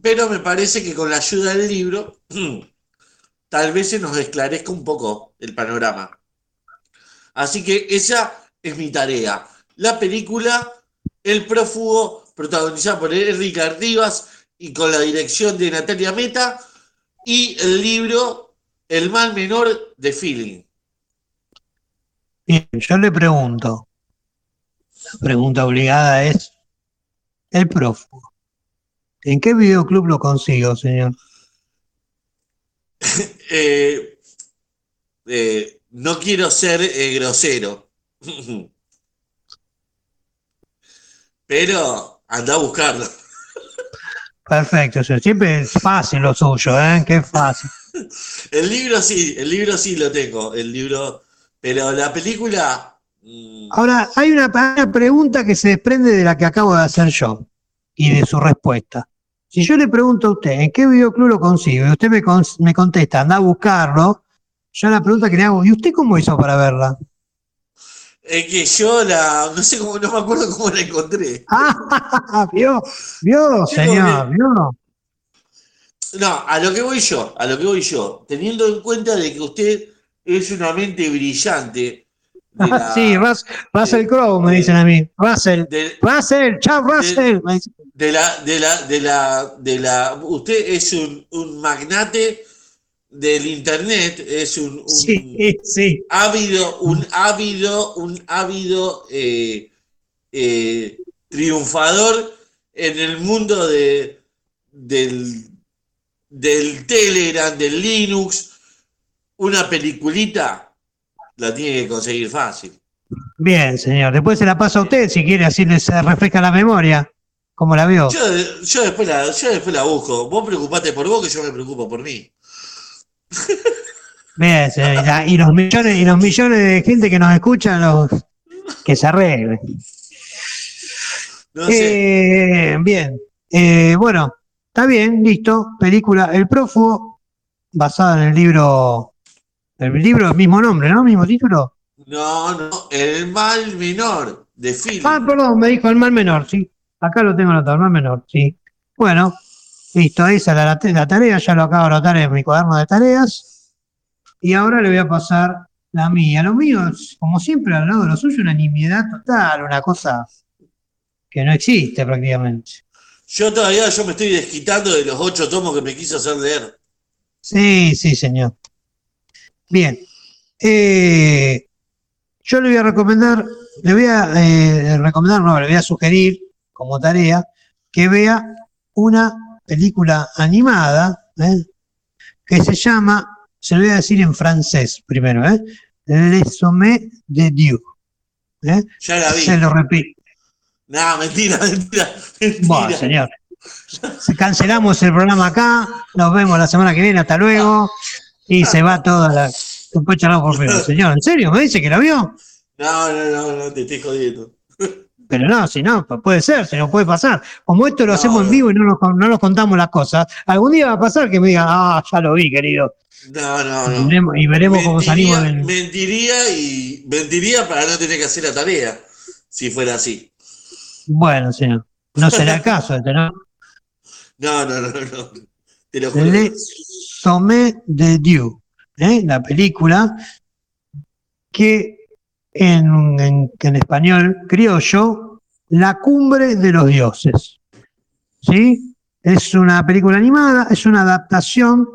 Pero me parece que con la ayuda del libro, <clears throat> tal vez se nos esclarezca un poco el panorama. Así que esa es mi tarea la película El prófugo, protagonizada por Enrique Rivas y con la dirección de Natalia Meta, y el libro El mal menor de Feeling. Bien, yo le pregunto, la pregunta obligada es, el prófugo, ¿en qué videoclub lo consigo, señor? <laughs> Eh, eh, no quiero ser eh, grosero. <laughs> pero anda a buscarlo. Perfecto, siempre es fácil lo suyo, ¿eh? Qué fácil. <laughs> El libro sí, el libro sí lo tengo, el libro, pero la película... Mm. Ahora, hay una, pregunta que se desprende de la que acabo de hacer yo y de su respuesta. Si yo le pregunto a usted, ¿en qué videoclub lo consigo? Y usted me, me contesta, anda a buscarlo. Yo la pregunta que le hago, ¿y usted cómo hizo para verla? Es que yo la, no sé cómo, no me acuerdo cómo la encontré. Ah, <laughs> vio, vio, señor, vio. No, a lo que voy yo, a lo que voy yo, teniendo en cuenta de que usted es una mente brillante. <laughs> sí, Russell Crowe, me dicen a mí. Russell, Russell, chao Russell. De, la, de la, de la, de la, usted es un, un magnate del internet, es un, sí, sí. ávido, un ávido, un ávido eh, eh, triunfador en el mundo de, del, del Telegram, del Linux, una peliculita la tiene que conseguir fácil. Bien, señor. Después se la pasa a usted si quiere, así les refresca la memoria. ¿Cómo la vio? Yo, después la, yo después la busco. Vos preocupate por vos, que yo me preocupo por mí. Señor. Y los millones, y los millones de gente que nos escuchan, los, que se arreglen. Eh, bien. Eh, bueno, Está bien, listo. Película El prófugo, basada en el libro. El libro del mismo nombre, ¿no? Mismo título. No, no, El mal menor, de Philip. Ah, perdón, me dijo El mal menor, sí. Acá lo tengo anotado, El mal menor, sí. Bueno, listo, esa es la, tarea, ya lo acabo de anotar en mi cuaderno de tareas. Y ahora le voy a pasar la mía. Lo mío, como siempre, al lado de lo suyo, una nimiedad total, una cosa que no existe prácticamente. Yo todavía yo me estoy desquitando de los ocho tomos que me quiso hacer leer. Sí, sí, señor. Bien. Eh, yo le voy a recomendar, le voy a eh, recomendar, no, le voy a sugerir como tarea que vea una película animada ¿eh? que se llama, se lo voy a decir en francés primero, ¿eh? Le Sommet de Dieu. Ya la vi. Se lo repito. No, mentira, mentira. Bueno, señor. Cancelamos el programa acá. Nos vemos la semana que viene. Hasta luego. Y se va toda la. Después charlamos por Señor, ¿en serio? ¿Me dice que lo vio? No, no, no, no, te estoy jodiendo. Pero no, si no, puede ser, si no puede pasar. Como esto lo hacemos en vivo y no nos, no nos contamos las cosas, algún día va a pasar que me digan, ah, ya lo vi, querido. No, no, no. Y veremos, cómo salimos. Mentiría y mentiría para no tener que hacer la tarea, si fuera así. Bueno, señor. No será el <laughs> caso este, ¿no? No, no, no, no. Te lo juro. Le Sommet de Dieu, ¿eh? la película que en, en, español criollo, La cumbre de los dioses. ¿Sí? Es una película animada, es una adaptación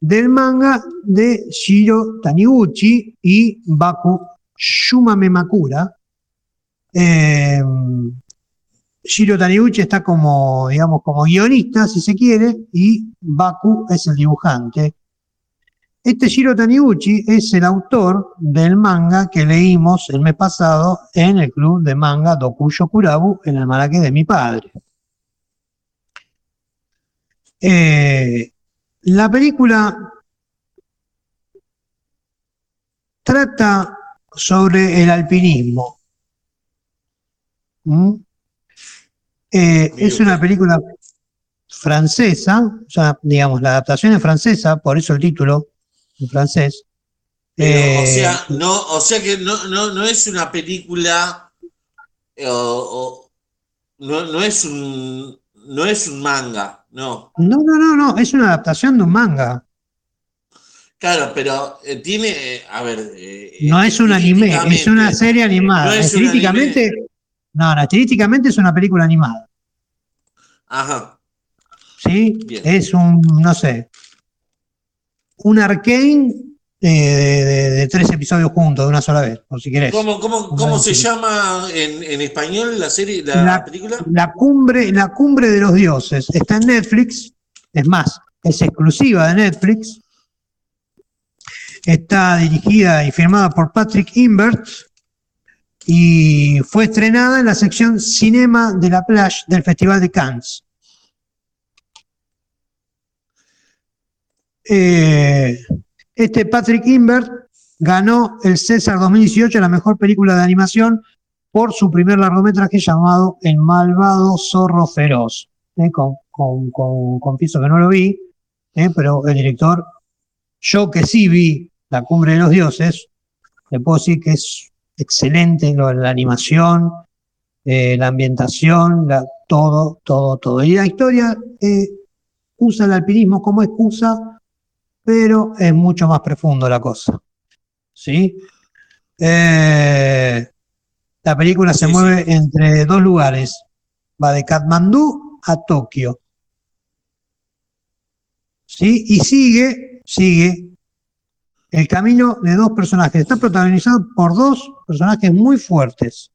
del manga de Shiro Taniguchi y Baku Shumame Makura. Eh, Shiro Taniguchi está como, digamos, como guionista, si se quiere, y Baku es el dibujante. Este Shiro Taniguchi es el autor del manga que leímos el mes pasado en el club de manga Dokuyo Kurabu en el maraque de mi padre. Eh, la película trata sobre el alpinismo. ¿Mm? Eh, es una película francesa, o sea, digamos, la adaptación es francesa, por eso el título en francés. o eh, sea, no, o sea que no, no, es una película, eh, no, no, es un, no es un manga, no. No, no, no, no, es una adaptación de un manga. Claro, pero tiene, a ver. no es un anime, es una serie animada. No no, no, estilísticamente es una película animada. Ajá. ¿Sí? Es un, no sé, un arcane de, tres episodios juntos de una sola vez, por si querés. ¿Cómo, cómo, se llama en, español la serie, la, película? La cumbre, la cumbre de los dioses. Está en Netflix, es más, es exclusiva de Netflix. Está dirigida y firmada por Patrick Imbert y fue estrenada en la sección Cinema de la Plage del Festival de Cannes. Eh, este Patrick Imbert ganó el César 2018 la mejor película de animación por su primer largometraje llamado El malvado zorro feroz. Eh, con, confieso que no lo vi, eh, pero el director, yo que sí vi La cumbre de los dioses, le puedo decir que es excelente, la animación, la ambientación, todo, todo, todo. Y la historia usa el alpinismo como excusa, pero es mucho más profundo la cosa. ¿Sí? Eh, la película se mueve entre dos lugares. Va de Katmandú a Tokio. ¿Sí? Y sigue, sigue el camino de dos personajes. Está protagonizado por dos personajes muy fuertes.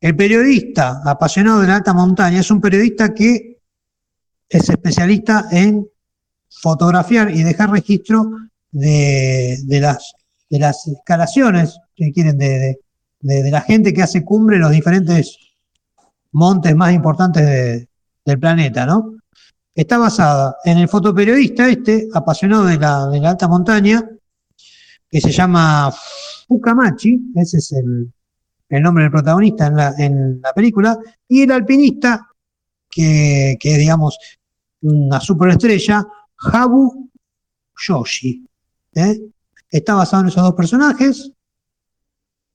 El periodista apasionado de la alta montaña es un periodista que es especialista en fotografiar y dejar registro de, las, escalaciones, que quieren, de, la gente que hace cumbre en los diferentes montes más importantes del planeta, ¿no? Está basada en el fotoperiodista este, apasionado de la, alta montaña, que se llama Fukamachi, ese es el, nombre del protagonista en la, en la, película, y el alpinista, que, que es, digamos, una superestrella, Habu Yoshi. ¿eh? Está basado en esos dos personajes,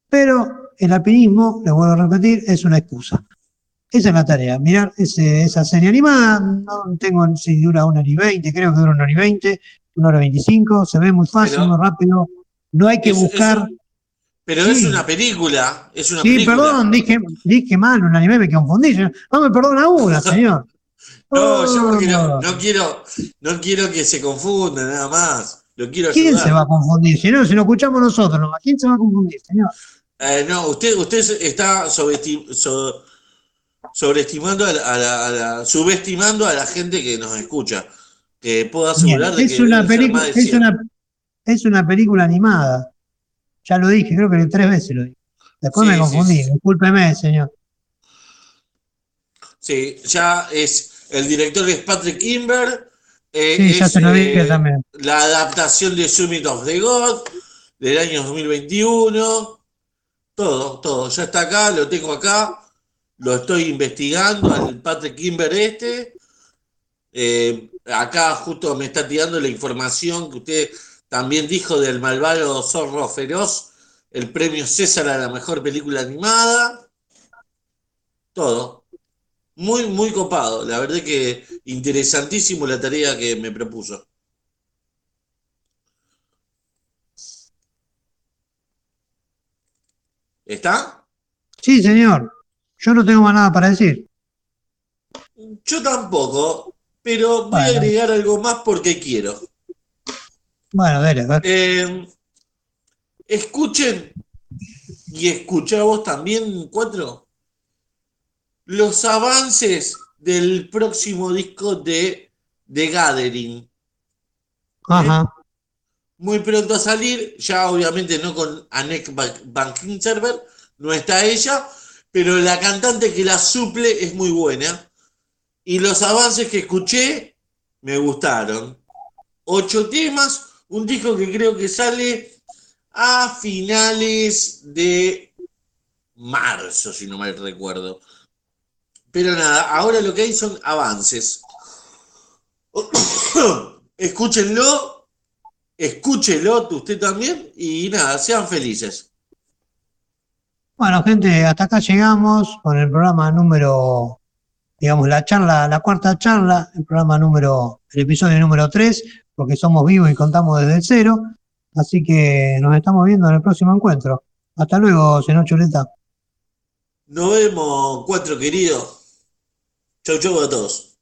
pero el alpinismo, les vuelvo a repetir, es una excusa. Esa es la tarea, mirar esa serie animada, no tengo si dura una hora y veinte, creo que dura una hora y veinte, una hora veinticinco, se ve muy fácil, muy rápido, no hay que buscar. pero es una película, es una sí, perdón, dije, dije mal, un anime me confundí. No me perdona una, señor. No, yo porque no, quiero, no quiero que se confunda nada más. Lo quiero ¿Quién se va a confundir? Si no, si lo escuchamos nosotros, ¿quién se va a confundir, señor? Eh, no, usted, usted está sobreestimando a la, subestimando a la gente que nos escucha. Que puedo asegurar es que una película, es una, es una película animada. Ya lo dije, creo que tres veces lo dije. Después me confundí, discúlpeme, señor. Sí, ya es. El director es Patrick Kimber. Eh, sí, ya se lo dije eh, también. La adaptación de Summit of the God del año 2021. Todo, todo. Ya está acá, lo tengo acá. Lo estoy investigando al Patrick Kimber este. Eh, acá justo me está tirando la información que usted también dijo del malvado zorro feroz, el premio César a la mejor película animada. Todo. Muy, muy copado. La verdad que interesantísimo la tarea que me propuso. ¿Está? Sí, señor. Yo no tengo más nada para decir. Yo tampoco, pero voy a agregar algo más porque quiero. Bueno, dale, eh, escuchen y escucha vos también, Cuatro, los avances del próximo disco de The Gathering. Ajá. ¿Eh? Muy pronto a salir, ya obviamente no con Anek Van Server, no está ella, pero la cantante que la suple es muy buena. Y los avances que escuché me gustaron. Ocho temas, un disco que creo que sale a finales de marzo, si no mal recuerdo. Pero nada, ahora lo que hay son avances. <coughs> Escúchenlo, escúchenlo usted también y nada, sean felices. Bueno, gente, hasta acá llegamos con el programa número, digamos, la charla, la cuarta charla, el programa número, el episodio número 3 porque somos vivos y contamos desde el cero. Así que nos estamos viendo en el próximo encuentro. Hasta luego, señor Chuleta. Nos vemos, cuatro queridos. Chau, chau a todos.